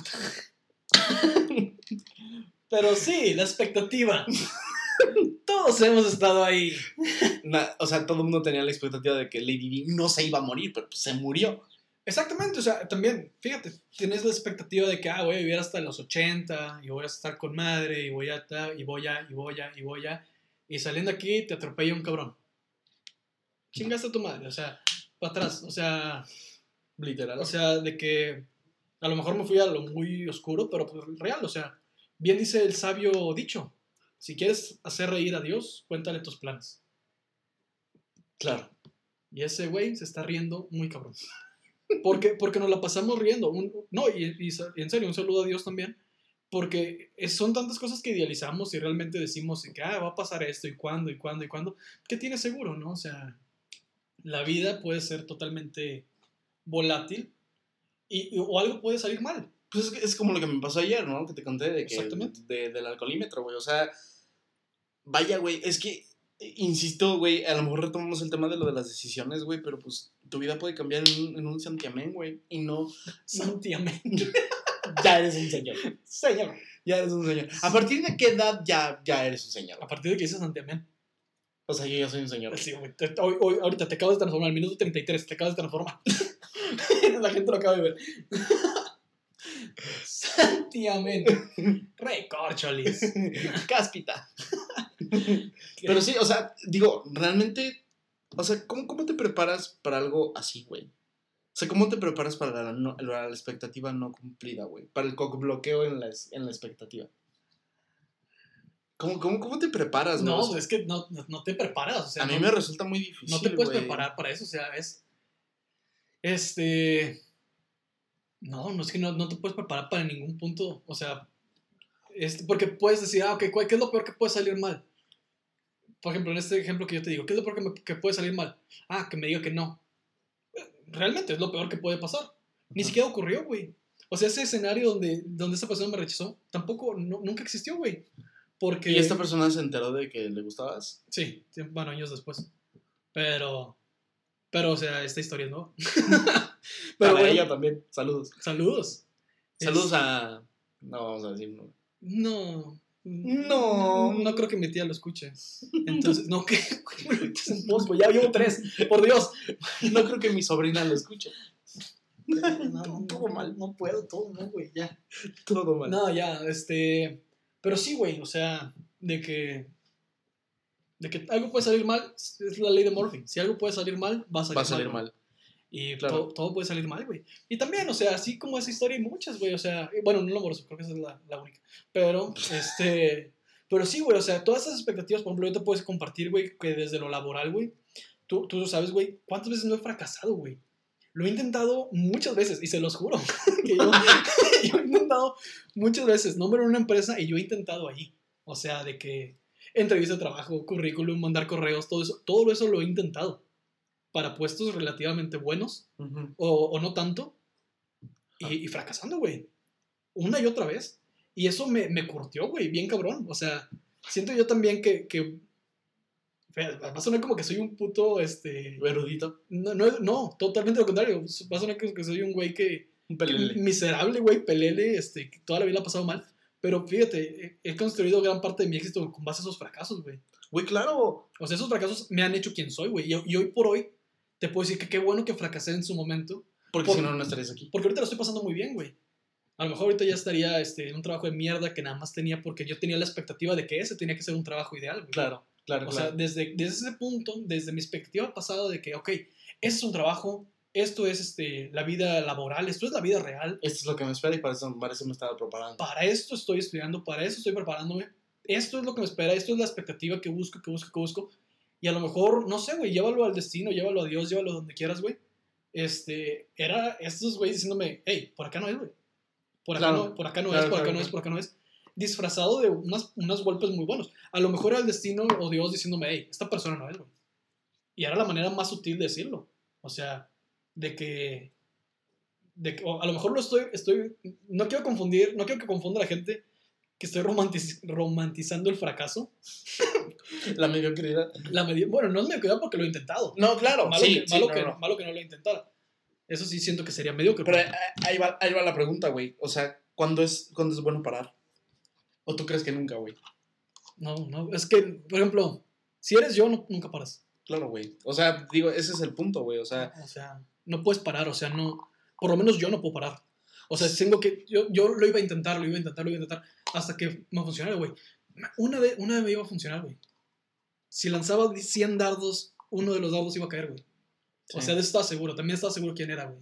Pero sí, la expectativa. Todos hemos estado ahí. O sea, todo el mundo tenía la expectativa de que Lady Di no se iba a morir, pero pues, se murió. Exactamente, o sea, también, fíjate, tienes la expectativa de que, ah, voy a vivir hasta los 80 y voy a estar con madre y voy a, y voy a, y voy a, y voy a, y saliendo aquí te atropella un cabrón. Chingaste a tu madre, o sea, para atrás, o sea, Literal. o sea, de que a lo mejor me fui a lo muy oscuro, pero pues real, o sea, bien dice el sabio dicho, si quieres hacer reír a Dios, cuéntale tus planes. claro. Y ese güey se está riendo muy cabrón. Porque, porque nos la pasamos riendo. Un- no, y, y sa- y en serio, un saludo a Dios también. Porque es- son tantas cosas que idealizamos y realmente decimos que ah, va a pasar esto y cuándo y cuándo y cuándo. ¿Qué tiene seguro, no? O sea, la vida puede ser totalmente volátil y, y- o algo puede salir mal. Pues es, es como lo que me pasó ayer, ¿no? Que te conté de que, Exactamente. de- del alcoholímetro, güey. O sea, vaya, güey, es que, insisto, güey, a lo mejor retomamos el tema de lo de las decisiones, güey, pero pues tu vida puede cambiar en un, en un santiamén, güey. Y no, Santiamén. ya eres un señor. Señor. Ya eres un señor. ¿A partir de qué edad ya, ya eres un señor? A partir de que dices Santiamén. O sea, yo ya soy un señor. Sí, güey, hoy- hoy- ahorita te acabas de transformar, al minuto 33, te acabas de transformar. La gente lo acaba de ver. Santiamén. Recorcholis. Cáspita. Pero sí, o sea, digo, realmente, o sea, ¿cómo, cómo te preparas para algo así, güey? O sea, ¿cómo te preparas para la, no- para la expectativa no cumplida, güey? Para el bloqueo en la, en la expectativa. ¿Cómo, cómo, cómo te preparas? No, es que no, no- te preparas. O sea, a mí me resulta muy difícil. no te puedes preparar para eso. O sea, es. Este. No, no es que no, no te puedes preparar para ningún punto. O sea, este, porque puedes decir, ah, ok, ¿cuál- ¿qué es lo peor que puede salir mal? Por ejemplo, en este ejemplo que yo te digo, ¿qué es lo peor que, me- que puede salir mal? Ah, que me diga que no. Realmente es lo peor que puede pasar. Ni siquiera ocurrió, güey. O sea, ese escenario donde, donde esa persona me rechazó, tampoco, no- nunca existió, güey. Porque... ¿Y esta persona se enteró de que le gustabas? Sí, bueno, años después. Pero... Pero, o sea, esta historia no. Para bueno, ella también. Saludos. Saludos. Saludos Es- a. No vamos a decir no. No. No. Creo que mi tía lo escuche. Entonces, no, que es un Ya llevo tres. Por Dios. No creo que mi sobrina lo escuche. No, no, Todo mal. No puedo, todo mal, güey, ya. Todo mal. No, ya, este. Pero sí, güey, o sea, de que. De que algo puede salir mal, es la ley de Murphy. Si algo puede salir mal, va a salir, Va a salir mal. Y Claro. todo, todo puede salir mal, güey. Y también, o sea, así como esa historia hay muchas, güey. O sea, bueno, no lo amoroso, creo que esa es la, la única. Pero, este. Pero sí, güey, o sea, todas esas expectativas, por ejemplo, yo te puedes compartir, güey, que desde lo laboral, güey, tú, tú sabes, güey, cuántas veces no he fracasado, güey. Lo he intentado muchas veces, y se los juro, que yo, yo he intentado muchas veces, en una empresa, y yo he intentado allí. O sea, de que entrevista de trabajo, currículum, mandar correos, todo eso, todo eso lo he intentado para puestos relativamente buenos Ujú. o, o no tanto y, y fracasando, güey. Una y otra vez. Y eso me, me curtió, güey, bien cabrón. O sea, siento yo también que, que va a sonar como que soy un puto, este... Erudito. No, no, no, totalmente lo contrario. Va a sonar como que soy un güey que... Un pelele. Miserable, güey, pelele, este, que toda la vida la ha pasado mal. Pero fíjate, he construido gran parte de mi éxito con base a esos fracasos, güey. Güey, claro. O sea, esos fracasos me han hecho quien soy, güey. Y, y hoy por hoy te puedo decir que qué bueno que fracasé en su momento. Porque Por- si no, no estarías aquí. Porque ahorita lo estoy pasando muy bien, güy. A lo mejor ahorita ya estaría este, en un trabajo de mierda que nada más tenía porque yo tenía la expectativa de que ese tenía que ser un trabajo ideal, güey. Claro, claro, O claro. sea, desde, desde ese punto, desde mi expectativa pasada de que, ok, ese es un trabajo, esto es este, la vida laboral, esto es la vida real, Esto es lo que me espera y para eso, para eso me estaba preparando. para esto estoy estudiando, para eso estoy preparándome, esto es lo que me espera, esto es la expectativa que busco, que busco, que busco. Y a lo mejor, no sé, güey, llévalo al destino, llévalo a Dios, llévalo donde quieras, güey. Este, era estos güeyes diciéndome, hey, por acá no es, güey. Por acá, Claro. no, por acá no Claro, es, por acá no es, por acá no es. Disfrazado de unas, unos golpes muy buenos. A lo mejor era el destino o Dios diciéndome, hey, esta persona no es, güey. Y era la manera más sutil de decirlo. O sea, de que. De que o a lo mejor lo estoy, estoy. No quiero confundir, no quiero que confunda a la gente que estoy romantiz- romantizando el fracaso. La mediocridad. La medi- bueno, no es mediocridad porque lo he intentado. No, claro. malo, sí, que, sí, malo, no, que, no. malo que no lo intentara. Eso sí siento que sería mediocre. Pero ahí va, ahí va la pregunta, güey. O sea, ¿cuándo es, ¿cuándo es bueno parar? ¿O tú crees que nunca, güey? No, no. Es que, por ejemplo, si eres yo, no- nunca paras. Claro, güey. O sea, digo, ese es el punto, güey. O sea, O sea, no puedes parar. O sea, no. Por lo menos yo no puedo parar. O sea, tengo que. Yo, yo lo iba a intentar, lo iba a intentar, lo iba a intentar. Hasta que me funcionara, güey. Una vez, una vez me iba a funcionar, güey. Si lanzaba 100 dardos, uno de los dardos iba a caer, güey. O sea, de eso estaba seguro. También estaba seguro quién era, güey.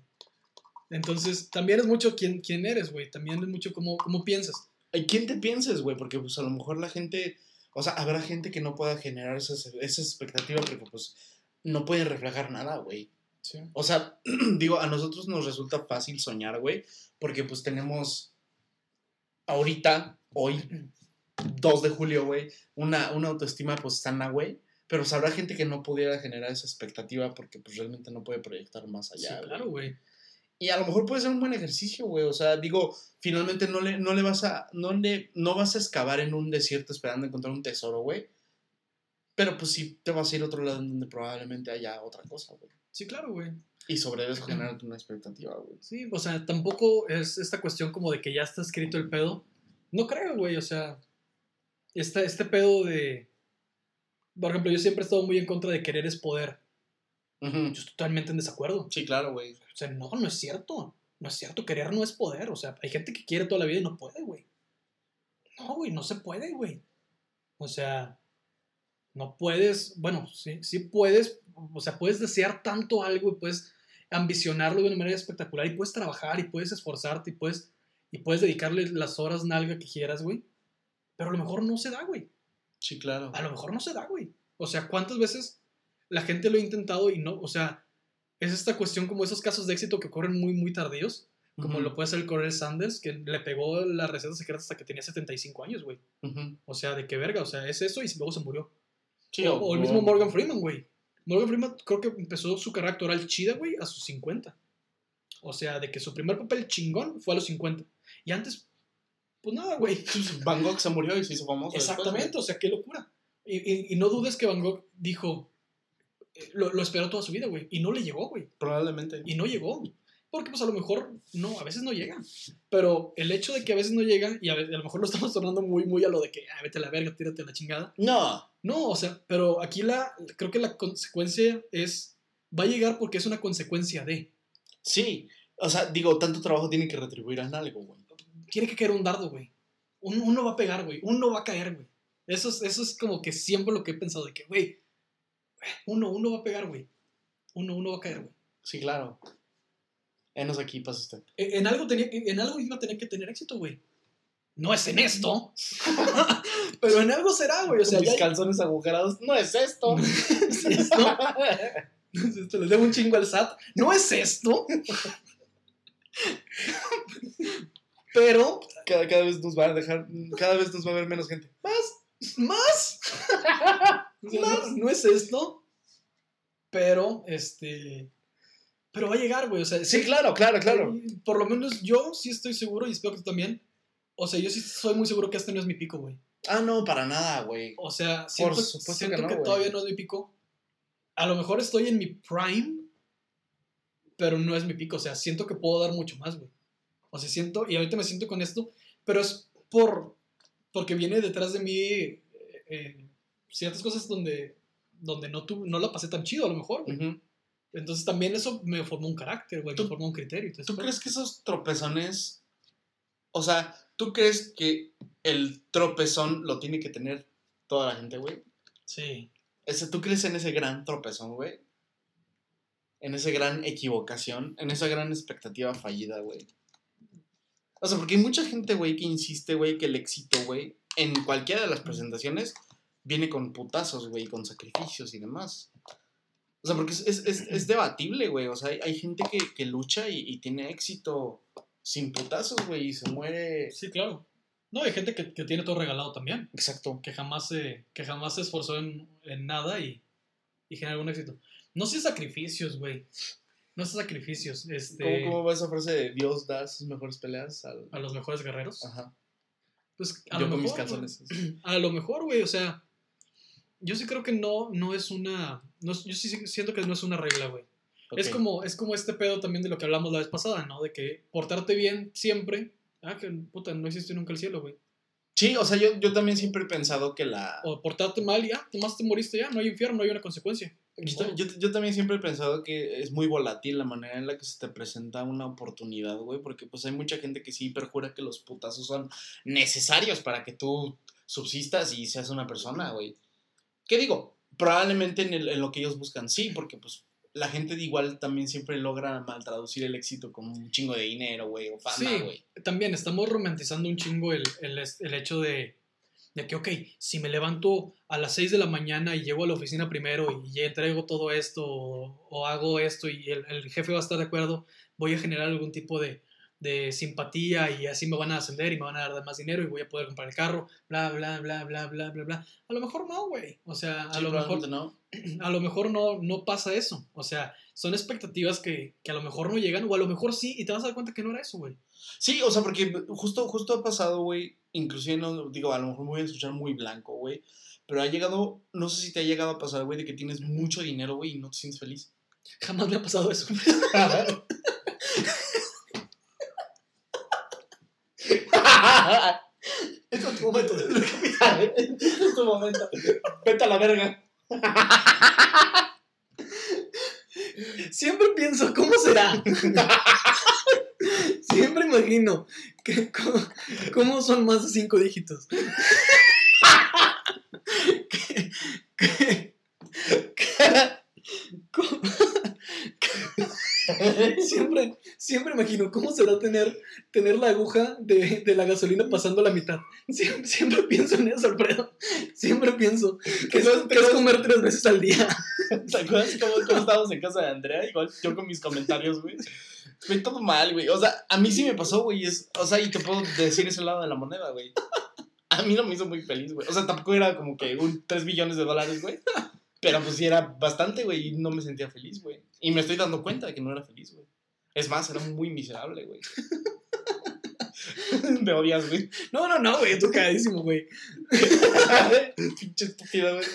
Entonces, también es mucho quién, quién eres, güey. También es mucho cómo, cómo piensas. ¿y quién te pienses, güey? Porque, pues, a lo mejor la gente... O sea, habrá gente que no pueda generar esas, esas expectativas porque, pues, no pueden reflejar nada, güey. Sí. O sea, digo, a nosotros nos resulta fácil soñar, güey, porque pues tenemos ahorita, hoy, 2 de julio, güey, una, una autoestima pues sana, güey, pero pues, habrá gente que no pudiera generar esa expectativa porque pues realmente no puede proyectar más Sí, allá, güey. claro, güey. Y a lo mejor puede ser un buen ejercicio, güey, o sea, digo, finalmente no le, no le vas a, no le, no vas a excavar en un desierto esperando encontrar un tesoro, güey, pero pues sí te vas a ir a otro lado en donde probablemente haya otra cosa, güey. Sí, claro, güey. Y sobre eso generarte una expectativa, güey. Sí, o sea, tampoco es esta cuestión como de que ya está escrito el pedo. No creo, güey, o sea, esta, este pedo de... Por ejemplo, yo siempre he estado muy en contra de querer es poder. Yo estoy totalmente en desacuerdo. Sí, claro, güey. O sea, no, no es cierto. No es cierto, querer no es poder. O sea, hay gente que quiere toda la vida y no puede, güey. No, güey, no se puede, güey. O sea, no puedes, bueno, sí, sí puedes, o sea, puedes desear tanto algo y puedes ambicionarlo de una manera espectacular y puedes trabajar y puedes esforzarte y puedes, y puedes dedicarle las horas nalga que quieras, güey. Pero a lo mejor no se da, güey. Sí, claro. A lo mejor no se da, güey. O sea, ¿cuántas veces la gente lo ha intentado y no? O sea, es esta cuestión como esos casos de éxito que ocurren muy, muy tardíos, como lo puede hacer el Coronel Sanders, que le pegó la receta secreta hasta que tenía 75 años, güey. ujú. O sea, de qué verga, o sea, es eso y luego se murió. Sí, o, o el mismo Morgan Freeman, güey. Morgan Freeman creo que empezó su carrera actoral chida, güey, a sus 50. O sea, de que su primer papel chingón fue a los 50. Y antes, pues nada, güey. Van Gogh se murió y se hizo famoso. después, Exactamente, o sea, qué locura. Y, y- y no dudes que Van Gogh dijo, eh, lo, lo esperó toda su vida, güey. Y no le llegó, güey. güey. Probablemente. Y no llegó. Porque pues a lo mejor, no, a veces no llega. Pero el hecho de que a veces no llega, y a, a lo mejor lo estamos tornando muy, muy a lo de que, ah, vete a la verga, tírate a la chingada. No. No, o sea, pero aquí la, creo que la consecuencia es, va a llegar porque es una consecuencia de. Sí. O sea, digo, tanto trabajo tiene que retribuir en algo, güey. Tiene que caer un dardo, güey. Un- Uno va a pegar, güey. Uno va a caer, güey. Eso es, eso es como que siempre lo que he pensado, de que, güey, uno, uno va a pegar, güey. Uno, uno va a caer, güey. Sí, claro. Enos aquí, pasa usted. En en algo, tenía, que- en algo iba a tener que tener éxito, güey. No es en esto, pero en algo será, güey. O sea, Mis ya, calzones agujerados. No es esto. ¿Es esto? Esto le debo un chingo al SAT. No es esto. Pero, cada, cada vez nos va a dejar. Cada vez nos va a ver menos gente. más, más. No, no es esto. Pero, este. Pero va a llegar, güey. O sea, Sí, claro, claro, claro. Por lo menos yo sí estoy seguro y espero que tú también. O sea, yo sí soy muy seguro que este no es mi pico, güey. Ah, no, para nada, güey. O sea, siento, supuesto siento que no, que, todavía no es mi pico. A lo mejor estoy en mi prime, pero no es mi pico. O sea, siento que puedo dar mucho más, güey. O sea, siento, y ahorita me siento con esto, pero es por, porque viene detrás de mí eh, eh, ciertas cosas donde, donde no, tu, no la pasé tan chido, a lo mejor, güey. Entonces también eso me formó un carácter, güey, me ¿Tú- formó un criterio. todo ¿Tú ese crees que esos tropezones. O sea, ¿tú crees que el tropezón lo tiene que tener toda la gente, güey? Sí. Ese, ¿Tú crees en ese gran tropezón, güey? En esa gran equivocación, en esa gran expectativa fallida, güey. O sea, porque hay mucha gente, güey, que insiste, güey, que el éxito, güey, en cualquiera de las presentaciones viene con putazos, güey, con sacrificios y demás. O sea, porque es, es, es, es debatible, güey. O sea, hay, hay gente que, que lucha y, y tiene éxito sin putazos, güey, y se muere. Sí, claro. No, hay gente que, que tiene todo regalado también. Exacto. que jamás se, que jamás se esforzó en, en nada y, y genera algún éxito. No sé sacrificios, güey. No sé sacrificios. Este, ¿Cómo, ¿Cómo va esa frase de Dios da sus mejores peleas al... a los mejores guerreros. Ajá. Pues a Yo lo con mis mejor, calzones. A lo mejor, güey, o sea, yo sí creo que no, no es una, no yo sí siento que no es una regla, güey. Es como, es como este pedo también de lo que hablamos la vez pasada, ¿no? De que portarte bien siempre, ah, que puta, no existe nunca el cielo, güey. Sí, o sea, yo, yo también siempre he pensado que la... O portarte mal y, ah, nomás te moriste ya, no hay infierno, no hay una consecuencia. Yo, yo- yo también siempre he pensado que es muy volátil la manera en la que se te presenta una oportunidad, güey, porque pues hay mucha gente que sí perjura que los putazos son necesarios para que tú subsistas y seas una persona, güey. ¿Qué digo? Probablemente en, el- en lo que ellos buscan, sí, porque pues la gente igual también siempre logra mal traducir el éxito con un chingo de dinero, güey, o fama, Sí. güey. también estamos romantizando un chingo el, el, el hecho de, de que, ok, si me levanto a las 6 de la mañana y llego a la oficina primero y entrego todo esto o, o hago esto y el, el jefe va a estar de acuerdo, voy a generar algún tipo de, de simpatía y así me van a ascender y me van a dar más dinero y voy a poder comprar el carro, bla, bla, bla, bla, bla, bla, bla. A lo mejor no, güey. O sea, a Sí, lo mejor no. a lo mejor no, no pasa eso. O sea, son expectativas que, que a lo mejor no llegan, o a lo mejor sí, y te vas a dar cuenta que no era eso, güey. Sí, o sea, porque justo, justo ha pasado, güey, inclusive, no, digo, a lo mejor me voy a escuchar muy blanco, güey, pero ha llegado, no sé si te ha llegado a pasar, güey, de que tienes mucho dinero, güey, y no te sientes feliz. Jamás me ha pasado eso. Este es tu momento. Este es tu momento. Vete a la verga. Siempre pienso, ¿cómo será? Siempre imagino que, cómo, cómo son más de cinco dígitos. Que- que- que- cómo- siempre, siempre imagino cómo será tener, tener la aguja de, de la gasolina pasando la mitad. Siempre, siempre pienso en eso, Alfredo. Siempre pienso que es, que es comer tres veces al día. ¿Te acuerdas cómo, cómo estábamos en casa de Andrea? Igual yo con mis comentarios, güey. Fue todo mal, güey. O sea, a mí sí me pasó, güey. O sea, y te puedo decir ese lado de la moneda, güey. A mí no me hizo muy feliz, güey. O sea, tampoco era como que un 3 billones de dólares, güey. Pero pues sí era bastante, güey, y no me sentía feliz, güey. Y me estoy dando cuenta de que no era feliz, güey. Es más, era muy miserable, güey. Me odias, güey. No, no, no, güey, tú cagadísimo, güey. Pinche estúpido, güey.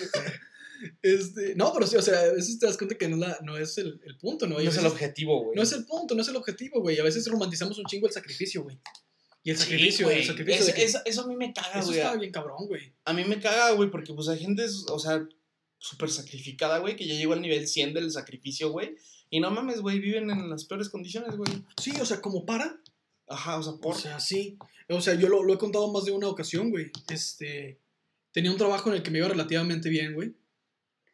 Este, no, pero sí, o sea, a veces te das cuenta que no, la- no es el, el punto, ¿no? No es el objetivo, güey. No es el punto, no es el objetivo, güey. A veces romantizamos un chingo el sacrificio, güey. Y el Sí, sacrificio, güey. el sacrificio Es- de que- eso, eso a mí me caga, eso güey. está bien cabrón, güey. A mí me caga, güey, porque pues hay gente, o sea, súper sacrificada, güey, que ya llegó al nivel 100 del sacrificio, güey. Y no mames, güey, viven en las peores condiciones, güey. Sí, o sea, como para. Ajá, o sea, por... O sea, sí. O sea, yo lo, lo he contado más de una ocasión, güey. Este. Tenía un trabajo en el que me iba relativamente bien, güey.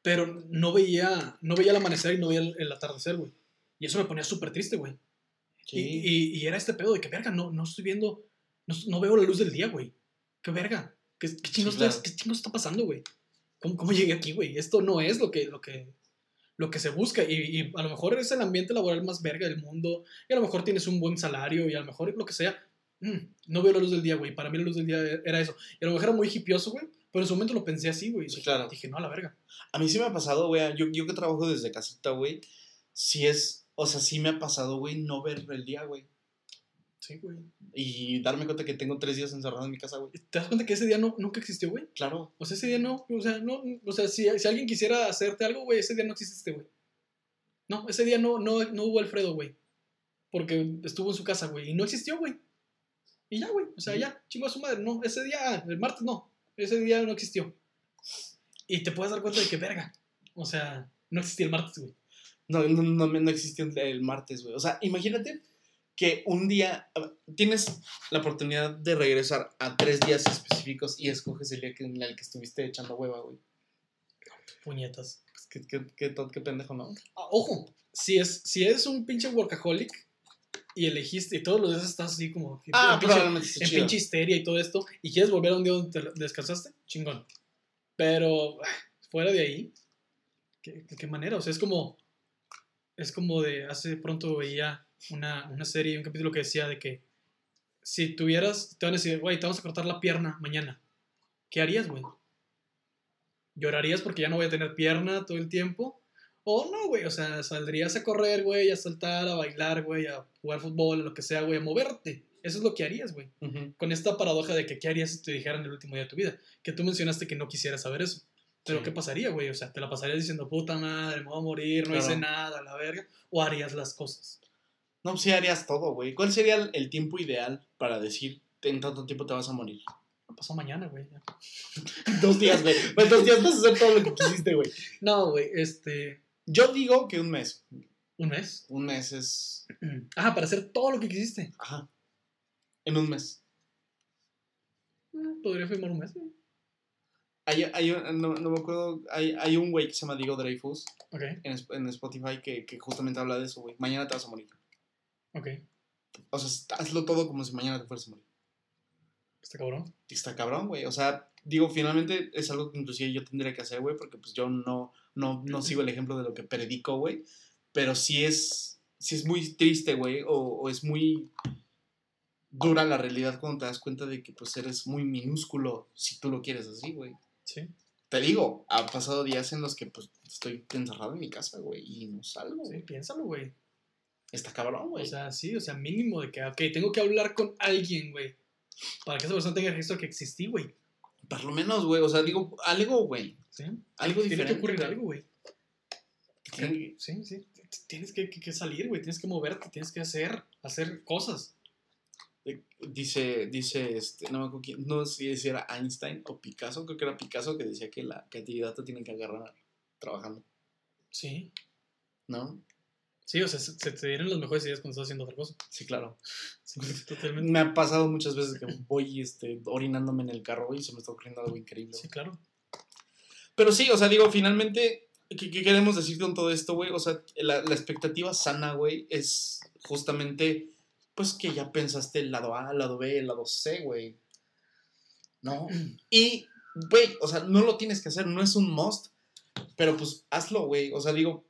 Pero no veía, no veía el amanecer y no veía el, el atardecer, güey. Y eso me ponía súper triste, güey. Sí. Y, y- y era este pedo de que, verga, no, no estoy viendo, no, no veo la luz del día, güey. Qué verga. ¿Qué, qué chingos, Sí, claro. está, qué chingos está pasando, güey? ¿Cómo, ¿Cómo llegué aquí, güey? Esto no es lo que, lo que, lo que se busca. Y, y a lo mejor es el ambiente laboral más verga del mundo. Y a lo mejor tienes un buen salario. Y a lo mejor lo que sea. Mm, no veo la luz del día, güey. Para mí la luz del día era eso. Y a lo mejor era muy hipioso, güey. Pero en su momento lo pensé así, güey. Sí, Dije- claro. Dije, no, a la verga. A mí sí me ha pasado, güey, yo, yo que trabajo desde casita, güey, sí es, o sea, sí me ha pasado, güey, no ver el día, güey. Sí, güey. Y darme cuenta que tengo tres días encerrado en mi casa, güey. ¿Te das cuenta que ese día no, nunca existió, güey? Claro. O sea, ese día no, o sea, no, o sea, si, si alguien quisiera hacerte algo, güey, ese día no exististe, güey. No, ese día no, no, no hubo Alfredo, güey. Porque estuvo en su casa, güey, y no existió, güey. Y ya, güey, o sea, ya, chingo a su madre, no, ese día, el martes no, ese día no existió. Y te puedes dar cuenta de que, verga, o sea, no existía el martes, güey. No, no, no, no existió el- el martes, güey. O sea, imagínate que un día tienes la oportunidad de regresar a tres días específicos y escoges el día que- en el que estuviste echando hueva, güey. Puñetas. Pues qué, qué, qué, qué pendejo, ¿no? Ah, ojo, si, es, si eres un pinche workaholic y elegiste, y todos los días estás así como... Ah, en pinche- probablemente en pinche histeria y todo esto, y quieres volver a un día donde te descansaste, chingón. Pero ah, fuera de ahí, ¿qué, qué- qué manera? O sea, es como, es como de, hace pronto veía una, una serie, un capítulo que decía de que si tuvieras, te van a decir, güey, te vamos a cortar la pierna mañana, ¿qué harías, güey? ¿Llorarías porque ya no voy a tener pierna todo el tiempo? O no, güey, o sea, saldrías a correr, güey, a saltar, a bailar, güey, a jugar fútbol, a lo que sea, güey, a moverte. Eso es lo que harías, güey con esta paradoja de que qué harías si te dijeran el último día de tu vida. Que tú mencionaste que no quisieras saber eso. Pero Sí. ¿qué pasaría, güey? O sea, ¿te la pasarías diciendo, puta madre, me voy a morir, no Claro. hice nada, la verga? ¿O harías las cosas? No, sí harías todo, güey. ¿Cuál sería el, el tiempo ideal para decir en tanto tiempo te vas a morir? Pasó mañana, güey. Dos días, güey. Dos días vas a hacer todo lo que quisiste, güey. No, güey, este... Yo digo que un mes. ¿Un mes? Un mes es. Ah, para hacer todo lo que quisiste. Ajá. En un mes. Mm, Podría firmar un mes, güey. Hay, hay no, no me acuerdo. Hay, hay un güey que se llama Diego Dreyfus en, en Spotify que, que justamente habla de eso, güey. Mañana te vas a morir. Ok. O sea, hazlo todo como si mañana te fueras a morir. Está cabrón. Está cabrón, güey. O sea, digo, finalmente es algo que inclusive yo tendría que hacer, güey, porque pues yo no, no, no sigo el ejemplo de lo que predico, güey. Pero sí es, sí es muy triste, güey, o, o es muy dura la realidad cuando te das cuenta de que pues eres muy minúsculo si tú lo quieres así, güey. Sí, Te digo, ha pasado días en los que pues estoy encerrado en mi casa, güey, y no salgo. sí, piénsalo, güey. Está cabrón, O güey. sea, sí, o sea, mínimo de que, ok, tengo que hablar con alguien, güey. Para que esa persona tenga registro que existí, güey. Por lo menos, güey, o sea, digo, algo, güey. ¿Sí? Algo Tiene que diferente, ocurrir güey. algo, güey. Tiene- Sí, sí. Tienes que, que- que salir, güey. Tienes que moverte, tienes que hacer, hacer cosas. Dice, dice, este, no me acuerdo quién, no sé si era Einstein o Picasso, creo que era Picasso que decía que la creatividad te tiene que agarrar trabajando, Sí. ¿no? Sí, o sea, se, se te dieron las mejores ideas cuando estás haciendo otra cosa. Sí, claro. Sí, totalmente. Me ha pasado muchas veces que voy este, orinándome en el carro y se me está ocurriendo algo increíble. Sí, claro. Pero sí, o sea, digo, finalmente, ¿qué, qué queremos decir con todo esto, güey? O sea, la, la expectativa sana, güey, es justamente, pues que ya pensaste el lado A, el lado B, el lado C, güey. ¿No? Y, güey, o sea, no lo tienes que hacer, no es un must, pero pues hazlo, güey. O sea, digo,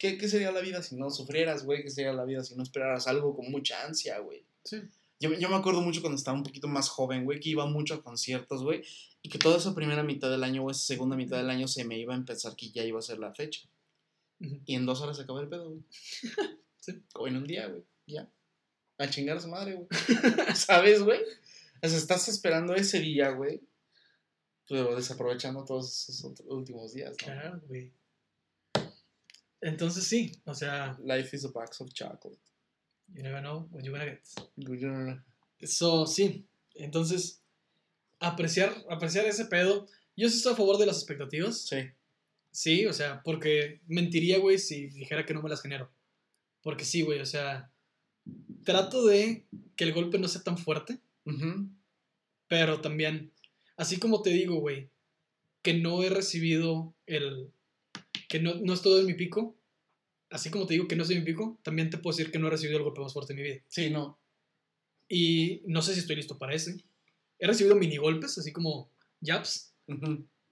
¿qué, qué sería la vida si no sufrieras, güey? ¿Qué sería la vida si no esperaras algo con mucha ansia, güey? Sí. Yo, yo me acuerdo mucho cuando estaba un poquito más joven, güey, que iba mucho a conciertos, güey, y que toda esa primera mitad del año o esa segunda mitad del año se me iba a empezar que ya iba a ser la fecha. Y en dos horas se acabó el pedo, güey. Sí. O en un día, güey. Ya. A chingar a su madre, güey. ¿Sabes, güey? O sea, estás esperando ese día, güey. Pero desaprovechando todos esos últimos días, ¿no? Claro, güey. Entonces sí, o sea, Life is a box of chocolate. you never know what you're gonna get. Good. Eso sí, entonces apreciar, apreciar ese pedo. Yo sí estoy a favor de las expectativas. Sí. Sí, o sea, porque mentiría, güey, si dijera que no me las genero. Porque sí, güey, o sea, trato de que el golpe no sea tan fuerte, pero también, así como te digo, güey, que no he recibido el... que no, no estoy en mi pico, así como te digo que no estoy en mi pico, también te puedo decir que no he recibido el golpe más fuerte de mi vida. Sí, no. Y no sé si estoy listo para ese. He recibido mini golpes, así como jabs,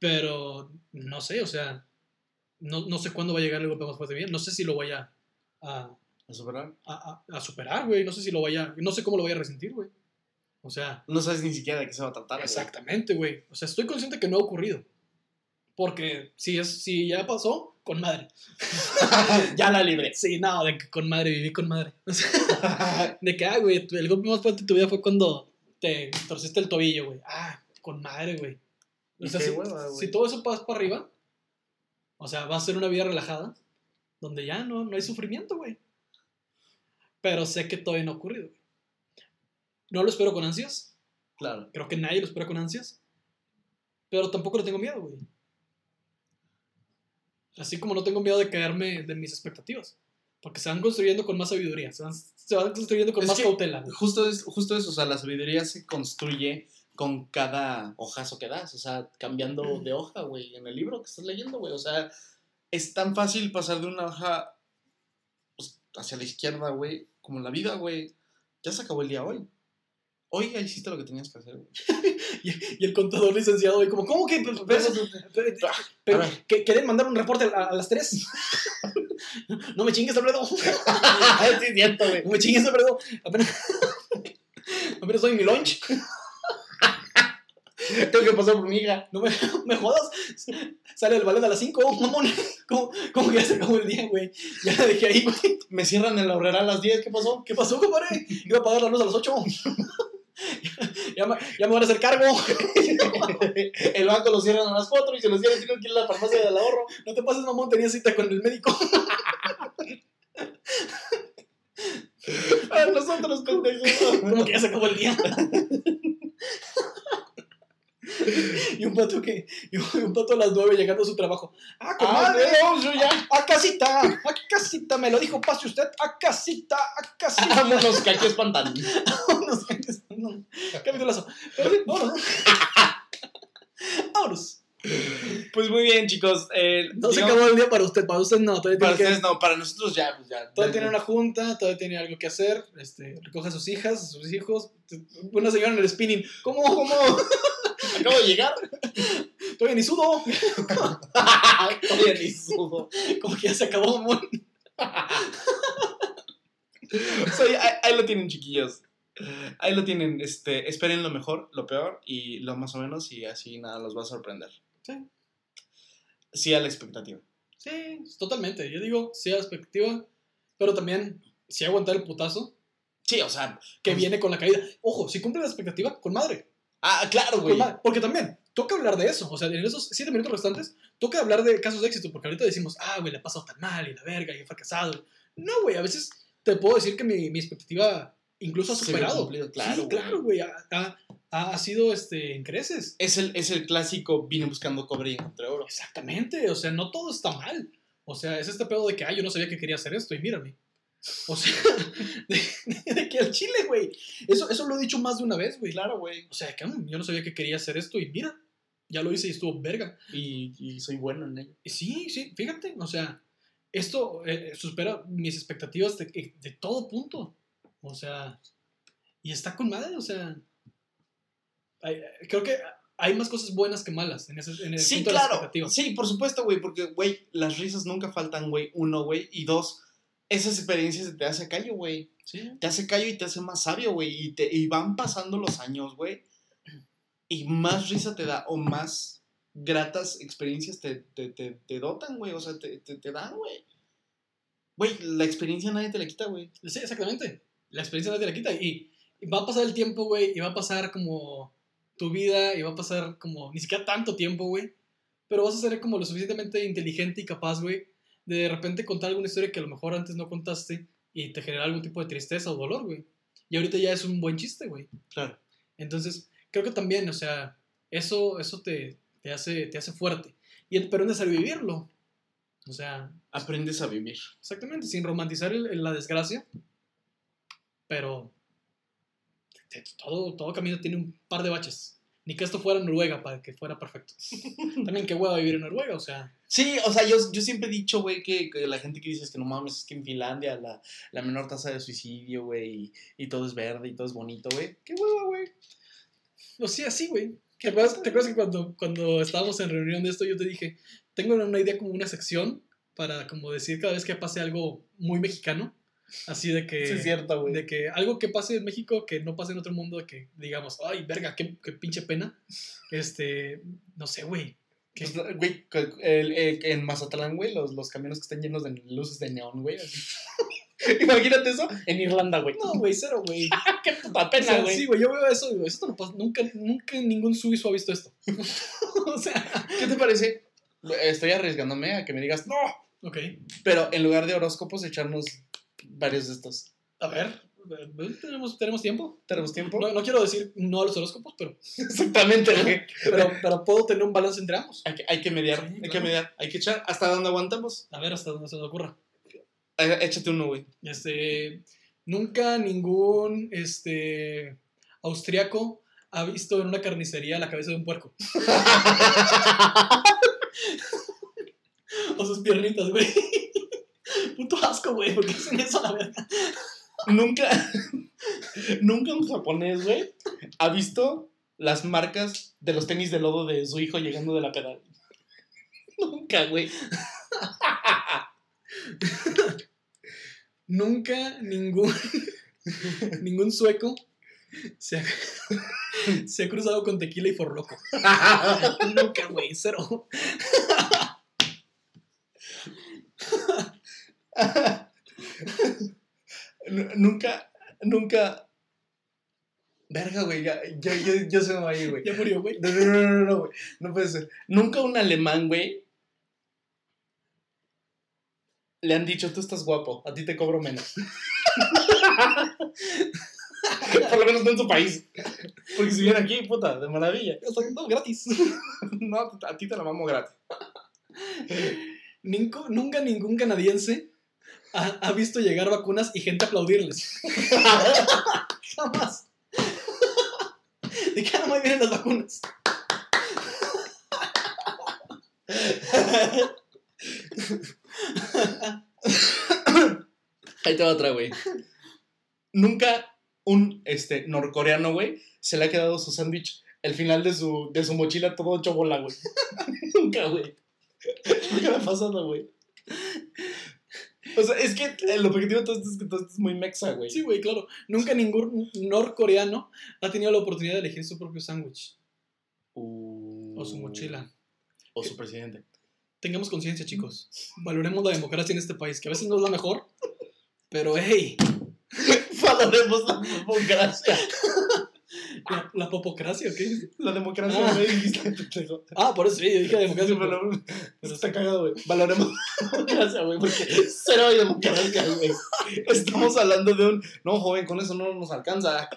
pero no sé, o sea, no, no sé cuándo va a llegar el golpe más fuerte de mi vida. No sé si lo vaya a, ¿A superar? a, a- a superar, güey. No sé si lo vaya, no sé cómo lo voy a resentir, güey. O sea, No sabes ni siquiera de qué se va a tratar. exactamente, güey. O sea, estoy consciente que no ha ocurrido. Porque si, es, si ya pasó, con madre. ya la libré. Sí, no, de que con madre, viví con madre. De que, ah, güey, el golpe más fuerte de tu vida fue cuando te torciste el tobillo, güey. Ah, con madre, güey. O sea, si, hueva, si todo eso pasa para arriba, o sea, va a ser una vida relajada, donde ya no, no hay sufrimiento, güey. Pero sé que todavía no ha ocurrido, güey. No lo espero con ansias. Claro. Creo que nadie lo espera con ansias. Pero tampoco le tengo miedo, güey. Así como no tengo miedo de caerme de mis expectativas. Porque se van construyendo con más sabiduría. Se van, se van construyendo con Es más cautela. Justo, es, justo eso, o sea, la sabiduría se construye con cada hojazo que das, o sea, cambiando de hoja, güey, en el libro que estás leyendo, güey, o sea, es tan fácil pasar de una hoja pues, hacia la izquierda, güey, como la vida, güey, ya se acabó el día hoy. Hoy ya hiciste lo que tenías que hacer, güey. Y, y el contador licenciado, güey, como, ¿cómo que? Pero, pero- pero- pero- A ver. ¿que- ¿Quieren mandar un reporte a, a las 3? no me chingues, Alfredo. sí, es cierto, güey. No me chingues, Alfredo. Apenas, apenas soy mi lunch. Tengo que pasar por mi hija. No me, me jodas. Sale el ballet a las 5, mamón. ¿Cómo, ¿Cómo que ya se acabó el día, güey? Ya la dejé ahí, güey. Me cierran el horrera a las 10, ¿qué pasó? ¿Qué pasó, compadre? Iba a pagar la luz a las 8. ya, me, ya me van a hacer cargo. el banco lo cierran a las 4 y se lo cierran, tengo que ir a la farmacia del ahorro. No te pases, mamón. Tenía cita con el médico. A nosotros, pendejos. Como que ya se acabó el día. y un pato que. Y un pato a las 9 llegando a su trabajo. ¡Ah, Ah, comadre! yo ya. ¡A casita! ¡A casita! Me lo dijo, pase usted. ¡A casita! ¡A casita! Vámonos, que aquí espantan. Vámonos, gente, no. Capitulazo. Pero sí, vámonos. Vámonos. Pues muy bien, chicos. eh, No se acabó el día para usted, para usted no. Todavía Para tiene, que- ustedes no, para nosotros ya, pues ya. todavía tiene una junta, todavía tiene algo que hacer. Este, recoge a sus hijas, a sus hijos. Una señora en el spinning. ¿Cómo? ¿Cómo? Acabo de llegar. Todavía ni sudo. Todavía ni sudo. Como que ya se acabó, amor. O sea, ahí, ahí lo tienen, chiquillos. Ahí lo tienen. Este, esperen lo mejor, lo peor y lo más o menos y así nada los va a sorprender. Sí. Sí a la expectativa. Sí, totalmente. Yo digo, sí, a la expectativa. Pero también, sí aguantar el putazo Sí, o sea. que pues- viene con la caída. Ojo, si cumple la expectativa, con madre. Ah, claro, güey. Porque también, toca hablar de eso. O sea, en esos siete minutos restantes, toca hablar de casos de éxito. Porque ahorita decimos, ah, güey, le ha pasado tan mal y la verga y he fracasado. No, güey, a veces te puedo decir que mi, mi expectativa incluso ha superado. cumplido, claro, sí, claro, güey. Ha, ha- ha sido este, en creces. Es el, es el clásico vine buscando cobre y encontré oro. Exactamente, o sea, no todo está mal. O sea, es este pedo de que, ah, yo no sabía que quería hacer esto y mírame. O sea, de, de que al chile, güey. Eso, eso lo he dicho más de una vez, güey. Claro, güey. O sea, que mm, yo no sabía que quería hacer esto y mira, ya lo hice y estuvo verga. Y, y soy bueno en ello. Sí, sí, fíjate, o sea, esto eh, supera mis expectativas de, de todo punto. O sea, y está con madre, o sea. hay- creo que hay más cosas buenas que malas en, ese, en el Sí, punto claro. Sí, por supuesto, güey, porque, güey, las risas nunca faltan, güey. Uno, güey. Y dos, esas experiencias te hace callo, güey. Sí. Te hace callo y te hace más sabio, güey. Y, te, y van pasando los años, güey. Y más risa te da o más gratas experiencias te, te, te, te dotan, güey. O sea, te, te, te dan, güey. Güey, la experiencia nadie te la quita, güey. Sí, exactamente. La experiencia no te la quita. Y, y va a pasar el tiempo, güey, y va a pasar como tu vida, y va a pasar como ni siquiera tanto tiempo, güey. Pero vas a ser como lo suficientemente inteligente y capaz, güey, de de repente contar alguna historia que a lo mejor antes no contaste y te genera algún tipo de tristeza o dolor, güey. Y ahorita ya es un buen chiste, güey. Claro. Entonces, creo que también, o sea, eso, eso te, te, hace, te hace fuerte. Y, pero es necesario vivirlo. O sea, Aprendes a vivir. Exactamente, sin romantizar el- el- la desgracia. Pero todo, todo camino tiene un par de baches. Ni que esto fuera Noruega para que fuera perfecto. También qué hueva vivir en Noruega, o sea. Sí, o sea, yo, yo siempre he dicho, güey, que, que la gente que dice es que no mames, es que en Finlandia la, la menor tasa de suicidio, güey, y, y todo es verde y todo es bonito, güey. Qué hueva, güey. O sea, sí, güey. ¿Te acuerdas, te acuerdas que cuando, cuando estábamos en reunión de esto yo te dije, tengo una idea como una sección para como decir cada vez que pase algo muy mexicano? Así de que... Sí, es cierto, güey. de que algo que pase en México que no pase en otro mundo, que digamos, ay, verga, qué, qué pinche pena. Este, no sé, güey. Pues, güey, el- el- en Mazatlán, güey, los, los camiones que están llenos de luces de neón, güey. así. Imagínate eso en Irlanda, güey. No, güey, cero, güey. Qué puta O pena, sea, güey. sí, güey, yo veo eso y digo, esto no pasa, nunca, nunca ningún suizo ha visto esto. o sea, ¿Qué te parece? Estoy arriesgándome a que me digas, no. ok. Pero en lugar de horóscopos, echarnos varios de estos. A ver, eh, ¿tenemos, tenemos tiempo? ¿Tenemos tiempo? No, no quiero decir no a los horóscopos, pero, Exactamente, pero, pero puedo tener un balance entre ambos. Hay que, hay que mediar, Sí, hay que mediar. Hay que echar hasta donde aguantamos. A ver hasta donde se nos ocurra. Eh, Échate uno, güey. Este, nunca ningún este, austriaco ha visto en una carnicería la cabeza de un puerco. o sus piernitas, güey. Puto asco, güey, porque hacen eso a la verdad. Nunca, nunca un japonés, güey, ha visto las marcas de los tenis de lodo de su hijo llegando de la pedal. Nunca, güey. Nunca ningún, ningún sueco se ha, se ha cruzado con tequila y forloco. Nunca, güey, cero. Nunca, nunca. Verga, güey, ya, yo, yo, yo se me va a ir, güey. Ya murió, güey. No, no, no, no, no, güey. No puede ser. Nunca un alemán, güey. Le han dicho, tú estás guapo, a ti te cobro menos. Por lo menos no en tu país. Porque si viene aquí, puta, de maravilla. Está no, gratis. No, a ti te la mamo gratis. Nunca ningún canadiense ha, ha visto llegar vacunas y gente aplaudirles. Jamás. ¿De qué muy vienen las vacunas? Ahí te va otra, güey. Nunca un este, norcoreano, güey, se le ha quedado su sándwich el final de su, de su mochila todo hecho bola, güey. Nunca, güey. Nunca me ha pasado, güey. O sea, es que el objetivo de todo esto es que todo esto es muy mexa, güey. Sí, güey, claro. Nunca ningún norcoreano ha tenido la oportunidad de elegir su propio sándwich o su mochila. O su presidente. Tengamos conciencia, chicos. Valoremos la democracia en este país, que a veces no es la mejor, pero hey, Valoremos la democracia. La, la popocracia, ¿o qué? La democracia, Ah. güey. Ah, por eso sí, yo dije democracia. Sí, pero- pero, pero está cagado, güey. Valoremos la democracia, güey, porque cero hay democracia, güey. Estamos hablando de un. No, joven, con eso no nos alcanza.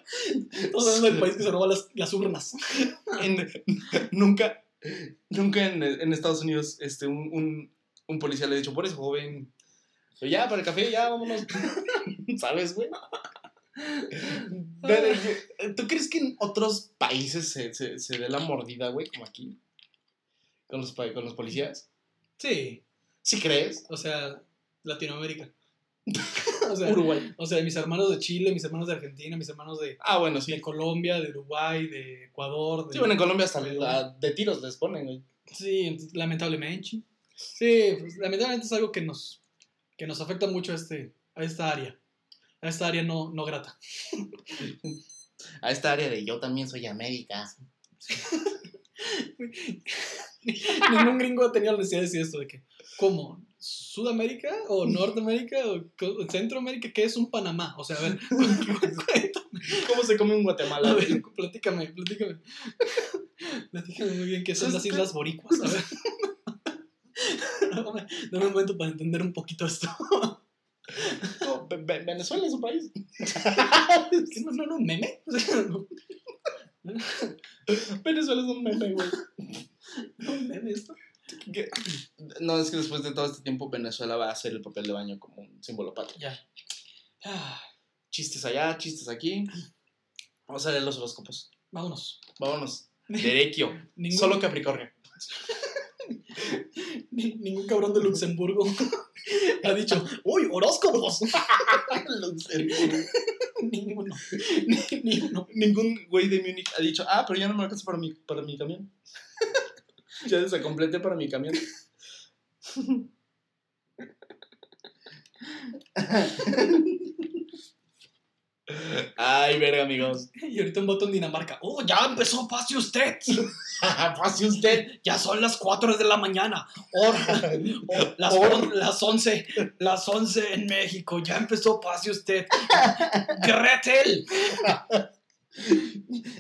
Estamos hablando del país que se roba las, las urnas. En- nunca, nunca en, en Estados Unidos este, un, un, un policía le ha dicho, por eso, joven. Pero ya, para el café, ya, vámonos. ¿Sabes, güey? Pero, ¿Tú crees que en otros países se, se, se dé la mordida, güey, como aquí? Con los, con los policías. Sí, ¿Sí crees? o sea, Latinoamérica. o, sea, Uruguay. o sea, mis hermanos de Chile, mis hermanos de Argentina, mis hermanos de, Ah, bueno, sí. de Colombia, de Uruguay, de Ecuador. De, Sí, bueno, en Colombia hasta la- de tiros les ponen, güey. Sí, lamentablemente. Sí, pues, lamentablemente es algo que nos, que nos afecta mucho este, a esta área. A esta área no, no grata. A esta área de yo también soy América. Ningún gringo ha tenido la necesidad de decir esto de que, ¿cómo? ¿Sudamérica o Norteamérica o Centroamérica? ¿Qué es un Panamá? O sea, a ver. ¿Cómo se come un A Guatemala? ver, platícame, platícame. Platícame muy bien qué son las Islas Boricuas. A ver. Dame un momento para entender un poquito esto. No, Ve- Ve- Venezuela es un país. ¿Qué, ¿No, no, no, meme? O sea, no, Venezuela es un meme, güey. no, meme esto. ¿Qué? No, es que después de todo este tiempo Venezuela va a hacer el papel de baño como un símbolo patrio. Ya. Ah, Chistes allá, chistes aquí. Vamos a leer los horóscopos. vámonos. Vámonos. Derecho. Ningún, Solo Capricornio. Ni- ningún cabrón de Luxemburgo ha dicho, ¡Uy, horóscopos! Ninguno. Ni, ni uno. Ningún güey de Múnich ha dicho, ah, pero ya no me alcanza para mi, para mi camión. ya se completé para mi camión. Ay, verga, amigos. Y ahorita un voto en Dinamarca. ¡Oh, ya empezó, pase usted! Pase usted. Ya son las 4 de la mañana. Las, on- las 11. Las 11 en México. Ya empezó, pase usted. Gretel.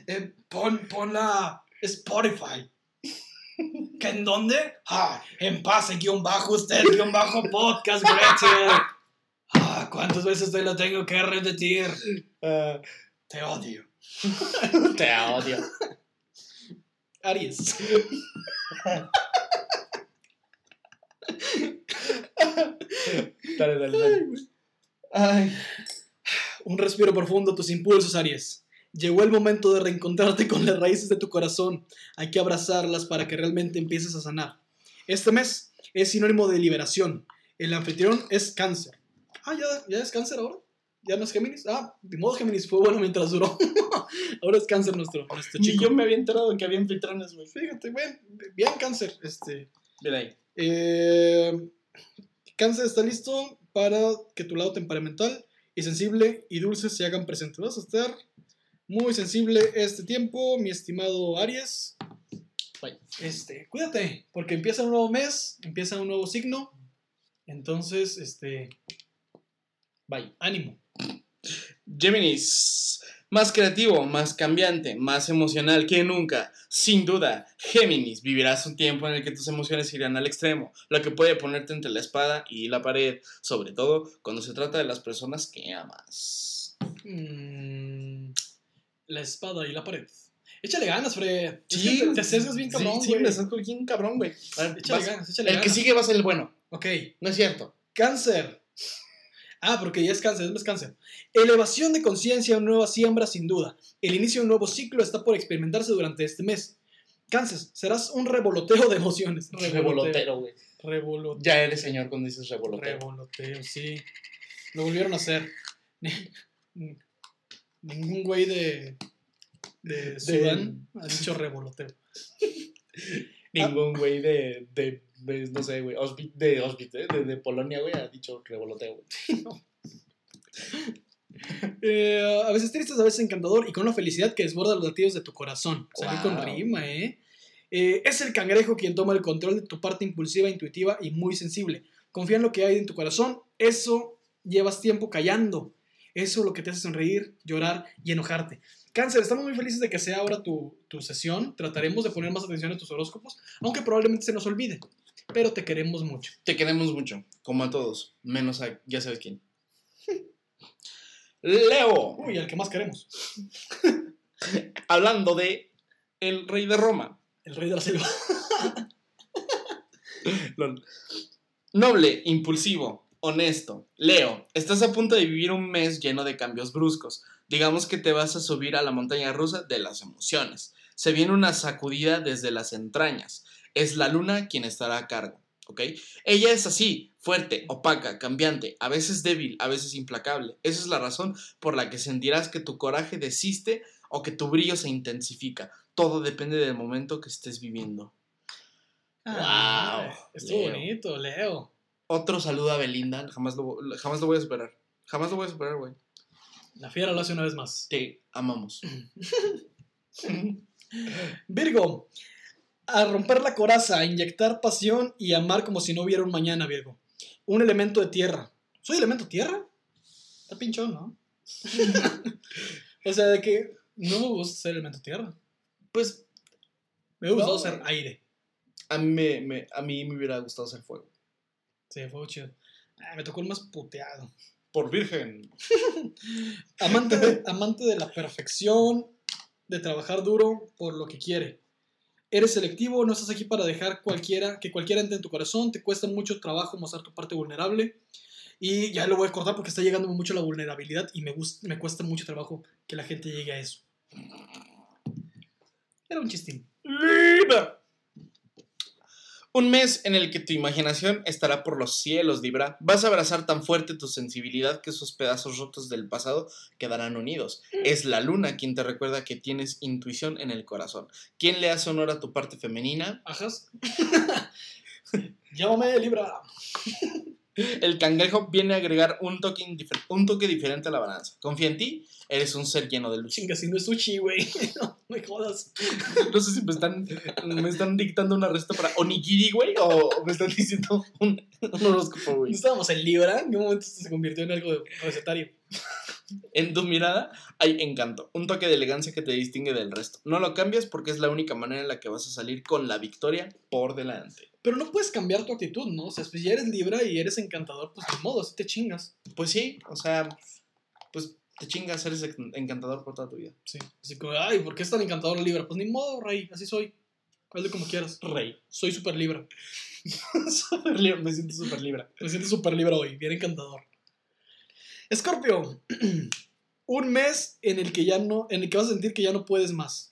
Eh, pon, pon la Spotify. ¿Que en dónde? Ah, en pase, guion bajo usted, guion bajo podcast, Gretel. ¿Cuántas veces te lo tengo que repetir? Ah, Te odio. te odio. Aries. Dale, dale, dale. Ay. Un respiro profundo a tus impulsos, Aries. Llegó el momento de reencontrarte con las raíces de tu corazón. Hay que abrazarlas para que realmente empieces a sanar. Este mes es sinónimo de liberación. El anfitrión es cáncer. Ah, ¿ya, ya es cáncer ahora? ¿Ya no es Géminis? Ah, de modo Géminis fue bueno mientras duró. ahora es cáncer nuestro, nuestro chico. yo me había enterado de que había anfitriones, güey. Fíjate, bien, bien cáncer. Este, Ven ahí. eh, cáncer está listo para que tu lado temperamental y sensible y dulce se hagan presentes. Vas a estar muy sensible este tiempo, mi estimado Aries. Bye. Este, cuídate, porque empieza un nuevo mes, empieza un nuevo signo. Entonces, este, Bye. ánimo. Géminis. Más creativo, más cambiante, más emocional que nunca. Sin duda, Géminis, vivirás un tiempo en el que tus emociones irán al extremo, lo que puede ponerte entre la espada y la pared, sobre todo cuando se trata de las personas que amas. Mm, la espada y la pared. Échale ganas, Fred. Es Sí, que te, te sesgas bien cabrón, Sí, güey. sí, me saco bien cabrón, güey. Échale vas- ganas, échale El ganas. que sigue va a ser el bueno. Ok. No es cierto. Cáncer. Ah, porque ya es cáncer, es cáncer. Elevación de conciencia, una nueva siembra sin duda. El inicio de un nuevo ciclo está por experimentarse durante este mes. Cáncer, serás un revoloteo de emociones. Revolotero, güey. Revoloteo. Ya eres señor cuando dices revolotero. Revoloteo, sí. Lo volvieron a hacer. Ningún güey de, de Sudán ha dicho revoloteo. Ningún güey de, de, de, no sé, güey, Auschwitz- de Auschwitz, ¿eh? de, de Polonia, güey, ha dicho revoloteo, güey. Eh, a veces triste, a veces encantador y con una felicidad que desborda los latidos de tu corazón. Salí Wow. con rima, ¿eh? Eh, Es el cangrejo quien toma el control de tu parte impulsiva, intuitiva y muy sensible. Confía en lo que hay en tu corazón. Eso llevas tiempo callando. Eso es lo que te hace sonreír, llorar y enojarte. Cáncer, estamos muy felices de que sea ahora tu, tu sesión. Trataremos de poner más atención a tus horóscopos, aunque probablemente se nos olvide. Pero te queremos mucho. Te queremos mucho, como a todos, menos a ya sabes quién. Leo, Uy, al que más queremos. hablando de el rey de Roma. El rey de la selva. Lol. Noble, impulsivo, honesto. Leo, estás a punto de vivir un mes lleno de cambios bruscos. Digamos que te vas a subir a la montaña rusa de las emociones. Se viene una sacudida desde las entrañas. Es la luna quien estará a cargo, ¿ok? Ella es así, fuerte, opaca, cambiante, a veces débil, a veces implacable. Esa es la razón por la que sentirás que tu coraje desiste o que tu brillo se intensifica. Todo depende del momento que estés viviendo. Ah, Wow, Estuvo Leo. bonito, Leo. Otro saludo a Belinda, jamás lo, jamás lo voy a superar. Jamás lo voy a superar, güey. La fiera lo hace una vez más. Te amamos. Virgo, a romper la coraza, a inyectar pasión y amar como si no hubiera un mañana, Virgo. Un elemento de tierra. ¿Soy elemento tierra? Está pinchón, ¿no? o sea, de que no me gusta ser elemento tierra. Pues Me gusta No. ser aire. a mí me, me- a mí me hubiera gustado ser fuego. Sí, fue chido. Ah, me tocó el más puteado. Por virgen. Amante de, amante de la perfección, de trabajar duro por lo que quiere. Eres selectivo, no estás aquí para dejar cualquiera, que cualquiera entre en tu corazón, te cuesta mucho trabajo mostrar tu parte vulnerable. Y ya lo voy a cortar porque está llegando mucho la vulnerabilidad y me, me cuesta mucho trabajo que la gente llegue a eso. Era un chistín. Libra. Un mes en el que tu imaginación estará por los cielos, Libra. Vas a abrazar tan fuerte tu sensibilidad que esos pedazos rotos del pasado quedarán unidos. Es la luna quien te recuerda que tienes intuición en el corazón. ¿Quién le hace honor a tu parte femenina? Ajas. Llámame Libra. El cangrejo viene a agregar un toque, un toque diferente a la balanza. Confía en ti, eres un ser lleno de luz. Chinga, si no es sushi, güey. No me jodas. No sé si me están, me están dictando una receta para onigiri, güey, o me están diciendo un, un horóscopo, ¿No güey. estábamos en Libra? ¿En qué momento se convirtió en algo de recetario? En tu mirada hay encanto, un toque de elegancia que te distingue del resto. No lo cambias porque es la única manera en la que vas a salir con la victoria por delante. Pero no puedes cambiar tu actitud, ¿no? O sea, si ya eres Libra y eres encantador, pues de modo, así te chingas. Pues sí, o sea, pues te chingas, eres en- encantador por toda tu vida. Sí. Así como, ay, ¿por qué es tan encantador la Libra? Pues ni modo, rey, así soy. Hazle como quieras. Rey. Soy súper Libra. Súper libre, me siento súper libre. Me siento súper Libra hoy, bien encantador. Escorpio, un mes en el que ya no, en el que vas a sentir que ya no puedes más.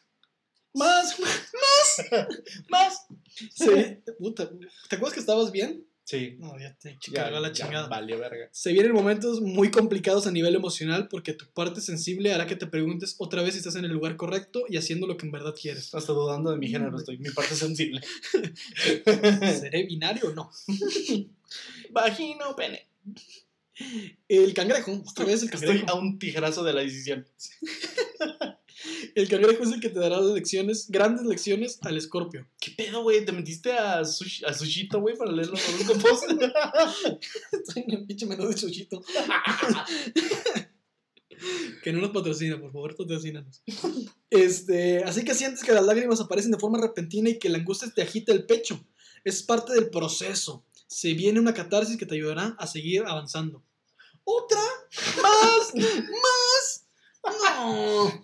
Más, más, más. Se- puta, ¿Te acuerdas que estabas bien? Sí. No, ya te cargó la ya chingada. Valió verga. Se vienen momentos muy complicados a nivel emocional porque tu parte sensible hará que te preguntes otra vez si estás en el lugar correcto y haciendo lo que en verdad quieres. Hasta dudando de mi género estoy, mi parte sensible. ¿Seré binario o no? Vagino, pene. El cangrejo, otra vez el Estoy cangrejo. a un tijerazo de la decisión. El cangrejo es el que te dará las lecciones, grandes lecciones al escorpio. ¿Qué pedo, güey? ¿Te metiste a, sushi, a Sushito, güey, para leer los horóscopos? Estoy en el pinche menú de Chuchito. que no nos patrocina, por favor, patrocínanos. Este, así que sientes que las lágrimas aparecen de forma repentina y que la angustia te agita el pecho. Es parte del proceso. Se viene una catarsis que te ayudará a seguir avanzando. ¿Otra? ¿Más? ¿Más? No.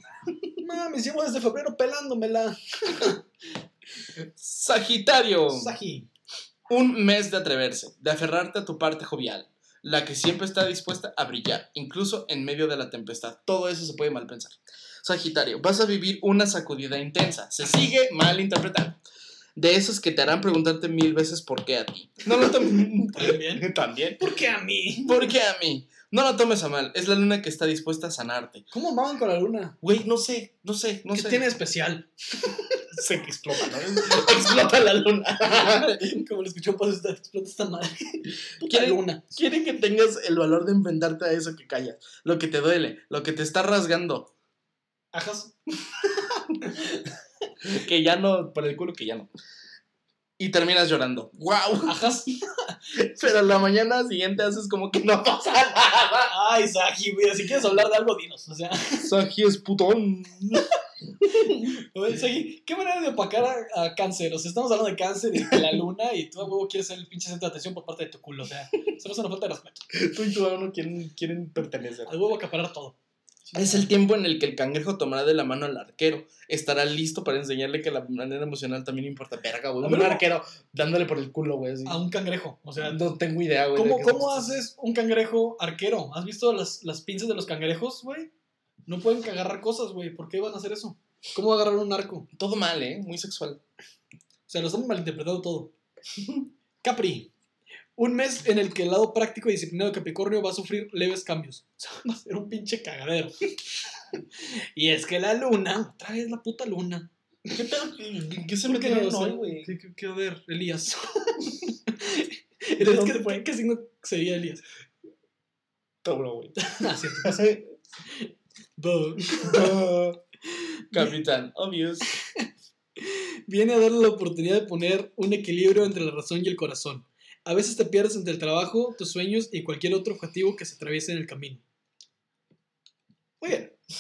Mames, llevo desde febrero pelándomela. Sagitario. Saji. Un mes de atreverse, de aferrarte a tu parte jovial, la que siempre está dispuesta a brillar, incluso en medio de la tempestad. Todo eso se puede mal pensar. Sagitario, vas a vivir una sacudida intensa. Se sigue mal interpretando. De esos que te harán preguntarte mil veces por qué a ti. No lo tomes. ¿También? También. ¿Por qué a mí? ¿Por qué a mí? No lo tomes a mal. Es la luna que está dispuesta a sanarte. ¿Cómo maman con la luna? Güey, no sé, no sé, no ¿Qué sé. tiene especial? Sé que explota, ¿no? explota la luna. Como lo escuchó, está- explota esta madre. ¿Quiere- luna. Quiere que tengas el valor de enfrentarte a eso que callas. Lo que te duele, lo que te está rasgando. Ajas. Que ya no, por el culo que ya no. Y terminas llorando. ¡Wow! Ajas. Pero la mañana siguiente haces como que no pasa nada. Ay, Saji, güey. Si quieres hablar de algo, dinos. O sea, Saji es putón. oye, Saji, ¿qué manera de opacar a, a cáncer? O sea, estamos hablando de cáncer y de la luna y tú a huevo quieres ser el pinche centro de atención por parte de tu culo. O sea, eso es una falta de respeto. Tú y tu uno quieren, quieren pertenecer. Al huevo acaparar todo. Es el tiempo en el que el cangrejo tomará de la mano al arquero. Estará listo para enseñarle que la manera emocional también importa. Verga, güey. Un arquero dándole por el culo, güey. A un cangrejo. O sea, No tengo idea, güey. ¿cómo, haces un cangrejo arquero? ¿Has visto las, las pinzas de los cangrejos, güey? No pueden agarrar cosas, güey. ¿Por qué van a hacer eso? ¿Cómo agarrar un arco? Todo mal, ¿eh? Muy sexual. O sea, lo están malinterpretando todo. Capri. Un mes en el que el lado práctico y disciplinado de Capricornio va a sufrir leves cambios. O sea, va a ser un pinche cagadero. y es que la luna, otra vez la puta luna. ¿Qué pedo? ¿Qué, qué se. O sea, hoy, güey? ¿Qué, qué, qué- a ver, Elías. ¿De Entonces, ¿qué, qué- signo sería Elías? Tauro, güey. Capitán, obvious. Viene a darle la oportunidad de poner un equilibrio entre la razón y el corazón. A veces te pierdes entre el trabajo, tus sueños y cualquier otro objetivo que se atraviese en el camino. Muy bien.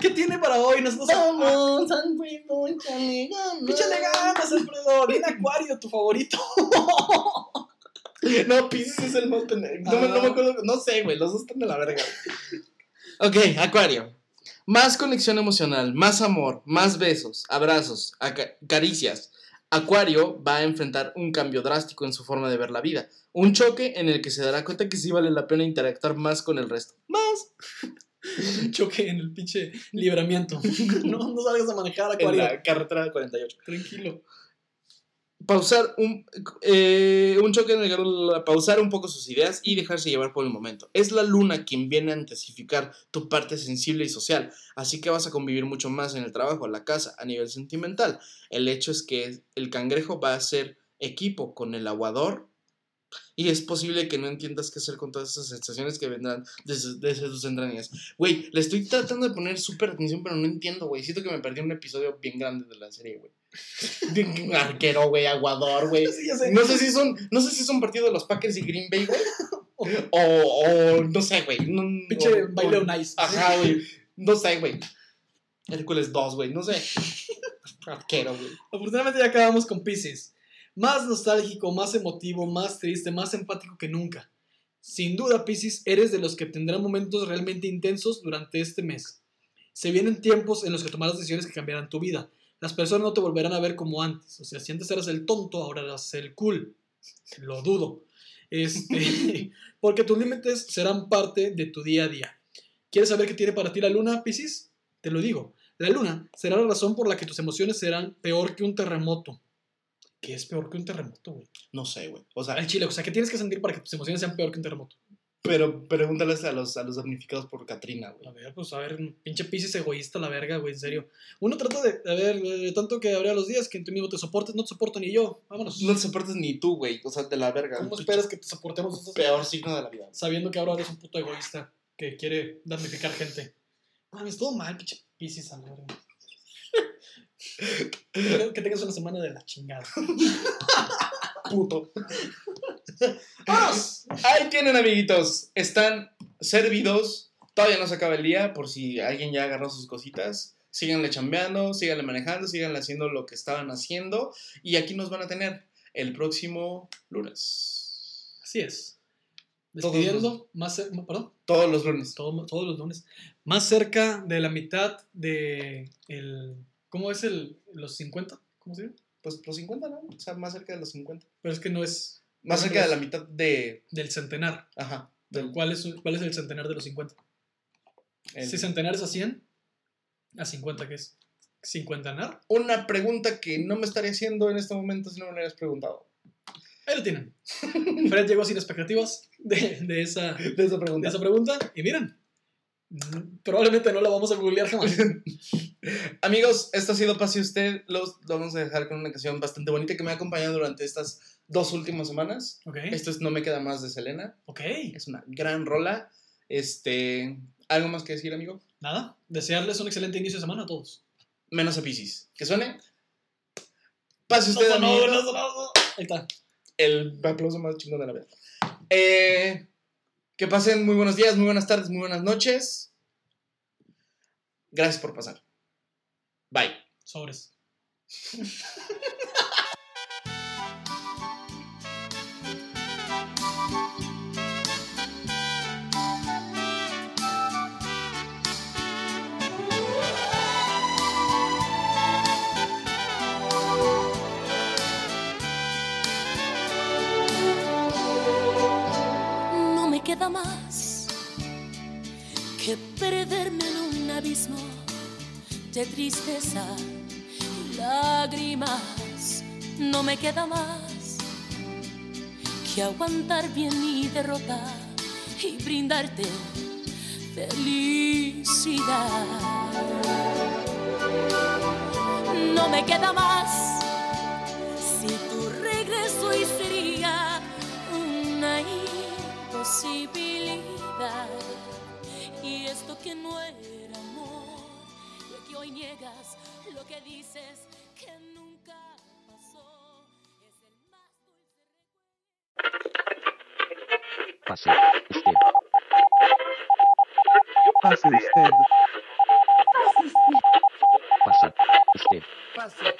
¿Qué tiene para hoy? Nosotros Vamos, Alfredo, échale ganas. Échale ganas, Alfredo. Viene Acuario, tu favorito. No, Pisces es el más pendejo. No, me- no me Ah. acuerdo. No sé, güey. Los dos están de la verga. Ok, Acuario. Más conexión emocional, más amor, más besos, abrazos, caricias. Acuario va a enfrentar un cambio drástico en su forma de ver la vida. Un choque en el que se dará cuenta que sí vale la pena interactuar más con el resto. Más. Un choque en el pinche libramiento. No, no salgas a manejar, En Acuario. la carretera 48. Tranquilo. Pausar un, eh, un choque en el pausar un poco sus ideas y dejarse llevar por el momento. Es la luna quien viene a intensificar tu parte sensible y social, así que vas a convivir mucho más en el trabajo, en la casa, a nivel sentimental. El hecho es que el cangrejo va a ser equipo con el aguador y es posible que no entiendas qué hacer con todas esas sensaciones que vendrán desde tus entrañas. Güey, le estoy tratando de poner súper atención, pero no entiendo, güey. Siento que me perdí un episodio bien grande de la serie, güey. Arquero, güey, aguador, güey. Sí. No sé si son, no sé si son partido de los Packers y Green Bay, güey. O, o no sé, güey. No, Pinche baile nice. Ajá, güey. No sé, güey. Hércules 2, güey. No sé. Arquero, güey. Afortunadamente ya acabamos con Pisces. Más nostálgico, más emotivo, más triste, más empático que nunca. Sin duda, Pisces, eres de los que tendrán momentos realmente intensos durante este mes. Se vienen tiempos en los que tomarás decisiones que cambiarán tu vida. Las personas no te volverán a ver como antes. O sea, si antes eras el tonto, ahora eras el cool. Lo dudo. Este, porque tus límites serán parte de tu día a día. ¿Quieres saber qué tiene para ti la luna, Pisces? Te lo digo. La luna será la razón por la que tus emociones serán peor que un terremoto. ¿Qué es peor que un terremoto, güey? No sé, güey. O sea, Al chile, o sea, ¿qué tienes que sentir para que tus emociones sean peor que un terremoto? Pero pregúntales a los, a los damnificados por Katrina, güey. A ver, pues a ver, pinche Pisces egoísta la verga, güey, en serio. Uno trata de, a ver, eh, tanto que habría los días que tú mismo te soportes, no te soporto ni yo. Vámonos. No te soportas ni tú, güey. O sea, de la verga. ¿Cómo esperas que te soportemos Peor signo de la vida. sabiendo que ahora eres un puto egoísta que quiere damnificar gente? Mames, todo mal, pinche Pisces a la verga. Que tengas una semana de la chingada. Puto. ¡Vámonos! Ahí tienen, amiguitos. Están servidos. Todavía no se acaba el día, por si alguien ya agarró sus cositas. Síganle chambeando, síganle manejando, síganle haciendo lo que estaban haciendo. Y aquí nos van a tener el próximo lunes. Así es. Todos Despidiendo, más, perdón, Todos los lunes. todo- todos los lunes, más cerca de la mitad de el, ¿cómo es el, los 50? ¿Cómo se dice? Pues los 50, ¿no? O sea, más cerca de los 50. Pero es que no es Más cerca de la mitad de. del centenar. Ajá. Del, ¿cuál, es, ¿Cuál es el centenar de los 50? el- Si centenar es a 100, a 50, ¿qué es? ¿Cincuentanar? Una pregunta que no me estaría haciendo en este momento si no me lo hubieras preguntado. Ahí lo tienen. Fred llegó sin expectativas de, de esa, De esa de pregunta. esa pregunta y miren, probablemente no la vamos a googlear jamás. Amigos, esto ha sido Pase Usted. Los lo vamos a dejar con una canción bastante bonita que me ha acompañado durante estas dos últimas semanas. Esto es No Me Queda Más de Selena. ok. Es una gran rola. Este. ¿Algo más que decir, amigo? Nada, desearles un excelente inicio de semana a todos. Menos a Pisces. Que suene. Pase usted, No, no, no. Ahí está. El aplauso más chingón de la vida. Eh, que pasen muy buenos días, muy buenas tardes, muy buenas noches. Gracias por pasar. Bye. Sobres. No me queda más que perderme en un abismo de tristeza y lágrimas, no me queda más que aguantar bien mi derrota y brindarte felicidad. No me queda más si tu regreso y sería una imposibilidad y esto que no es lo que dices que nunca pasó es el más dulce recuerdo. Pase. Usted. Pase usted. Pase. Usted. Pase.